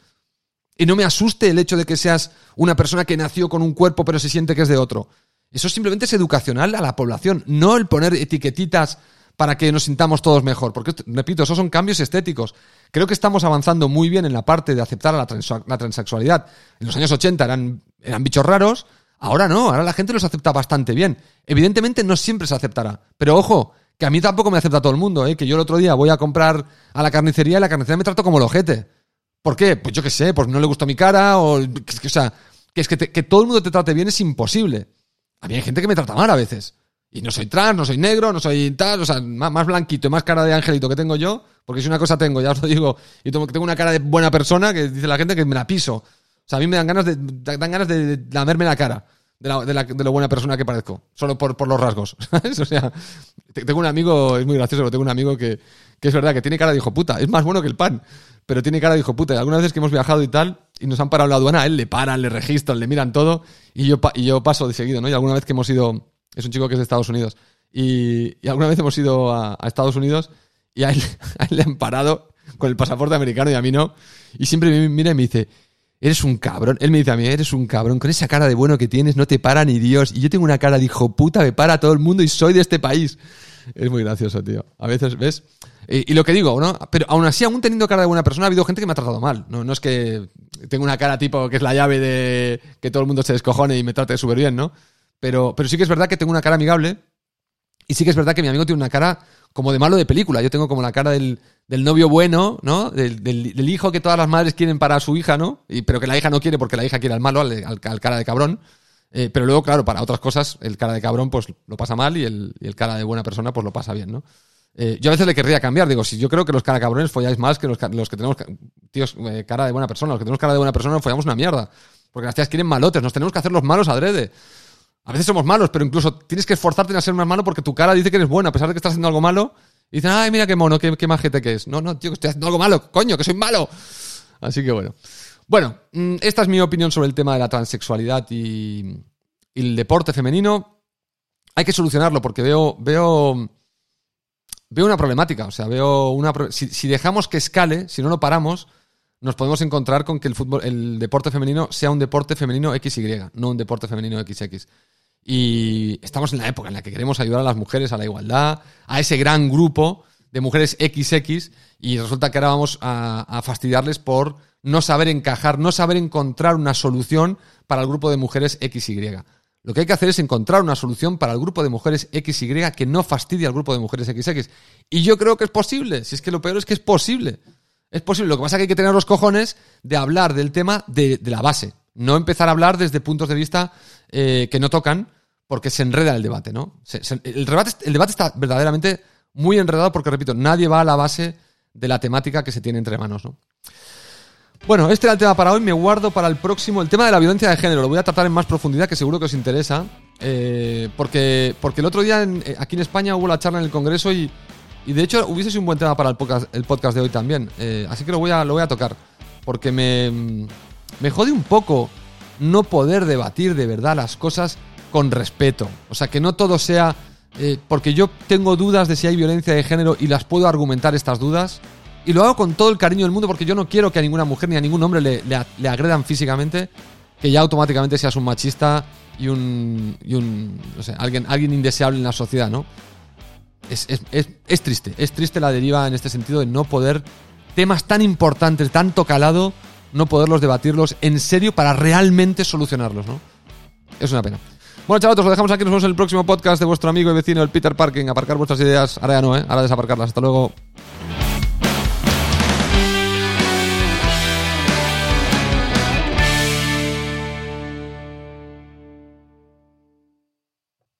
Y no me asuste el hecho de que seas una persona que nació con un cuerpo pero se siente que es de otro. Eso simplemente es educacional a la población, no el poner etiquetitas para que nos sintamos todos mejor. Porque, repito, esos son cambios estéticos. Creo que estamos avanzando muy bien en la parte de aceptar a la, transexualidad. En los años 80 eran, eran bichos raros, ahora no, ahora la gente los acepta bastante bien. Evidentemente no siempre se aceptará. Pero ojo, que a mí tampoco me acepta todo el mundo, ¿eh? que yo el otro día voy a comprar a la carnicería y la carnicería me trato como el ojete. ¿Por qué? Pues yo qué sé, pues no le gusta mi cara, o, o sea, que es que, que todo el mundo te trate bien es imposible. A mí hay gente que me trata mal a veces. Y no soy trans, no soy negro, no soy tal, o sea, más, blanquito y más cara de angelito que tengo yo, porque si una cosa tengo, ya os lo digo, y tengo una cara de buena persona que dice la gente que me la piso. O sea, a mí me dan ganas de, dan ganas de, lamerme la cara de, la, de, la, de lo buena persona que parezco, solo por, por los rasgos. *laughs* ¿sabes? O sea, tengo un amigo, es muy gracioso, pero tengo un amigo que, que es verdad, que tiene cara de hijo puta, es más bueno que el pan, pero tiene cara de hijo puta. Y algunas veces que hemos viajado y tal, y nos han parado la aduana, a él le paran, le registran, le miran todo, y yo, y yo paso de seguido, ¿no? Y alguna vez que hemos ido es un chico que es de Estados Unidos. Y, alguna vez hemos ido a, Estados Unidos y *laughs* a él, le han parado con el pasaporte americano y a mí no. Y siempre me mira y me dice, eres un cabrón. Él me dice a mí, eres un cabrón. Con esa cara de bueno que tienes, no te para ni Dios. Y yo tengo una cara de hijo puta, me para todo el mundo y soy de este país. Es muy gracioso, tío. A veces, ¿ves? Y, lo que digo, ¿no? Pero aún así, aún teniendo cara de buena persona, ha habido gente que me ha tratado mal. No, no es que tengo una cara tipo que es la llave de que todo el mundo se descojone y me trate súper bien, ¿no? Pero, pero sí que es verdad que tengo una cara amigable. Y sí que es verdad que mi amigo tiene una cara como de malo de película. Yo tengo como la cara del, del novio bueno, ¿no? Del, del, hijo que todas las madres quieren para su hija, ¿no? Y, pero que la hija no quiere porque la hija quiere al malo, al, cara de cabrón. Eh, pero luego, claro, para otras cosas, el cara de cabrón pues lo pasa mal y el, y el cara de buena persona pues lo pasa bien, ¿no? Eh, yo a veces le querría cambiar, digo, si yo creo que los cara cabrones folláis más que los, los que tenemos, tíos, eh, cara de buena persona, los que tenemos cara de buena persona follamos una mierda. Porque las tías quieren malotes, nos tenemos que hacer los malos adrede. A veces somos malos, pero incluso tienes que esforzarte en ser más malo porque tu cara dice que eres buena, a pesar de que estás haciendo algo malo. Y dicen, ay, mira qué mono, qué, qué majete que es. No, no, tío, que estoy haciendo algo malo, coño, que soy malo. Así que bueno. Bueno, mm, esta es mi opinión sobre el tema de la transexualidad y, el deporte femenino. Hay que solucionarlo porque veo, veo, veo una problemática. O sea, veo una. Si, si dejamos que escale, si no lo paramos, nos podemos encontrar con que el fútbol, el deporte femenino sea un deporte femenino XY, no un deporte femenino XX. Y estamos en la época en la que queremos ayudar a las mujeres a la igualdad, a ese gran grupo de mujeres XX, y resulta que ahora vamos a, fastidiarles por no saber encajar, no saber encontrar una solución para el grupo de mujeres XY. Lo que hay que hacer es encontrar una solución para el grupo de mujeres XY que no fastidie al grupo de mujeres XX. Y yo creo que es posible. Si es que lo peor es que es posible. Es posible. Lo que pasa es que hay que tener los cojones de hablar del tema de, la base. No empezar a hablar desde puntos de vista eh, que no tocan porque se enreda el debate, ¿no? el, debate, el debate está verdaderamente muy enredado porque, repito, nadie va a la base de la temática que se tiene entre manos, ¿no? Bueno, este era el tema para hoy. Me guardo para el próximo el tema de la violencia de género. Lo voy a tratar en más profundidad, que seguro que os interesa. Eh, porque, porque el otro día eh, aquí en España hubo la charla en el Congreso y, y de hecho hubiese sido un buen tema para el podcast, el podcast de hoy también. Eh, así que lo voy, a, lo voy a tocar. Porque me, me jode un poco no poder debatir de verdad las cosas con respeto. O sea, que no todo sea... Eh, porque yo tengo dudas de si hay violencia de género y las puedo argumentar estas dudas. Y lo hago con todo el cariño del mundo porque yo no quiero que a ninguna mujer ni a ningún hombre le, agredan físicamente, que ya automáticamente seas un machista y un... Y un no sé, alguien, alguien indeseable en la sociedad, ¿no? Es, es, triste, es triste la deriva en este sentido de no poder temas tan importantes, tanto calado, no poderlos debatirlos en serio para realmente solucionarlos, ¿no? Es una pena. Bueno, chavales, lo dejamos aquí. Nos vemos en el próximo podcast de vuestro amigo y vecino, el Peter Parking. Aparcar vuestras ideas. Ahora ya no, ¿eh? Ahora desaparcarlas. Hasta luego.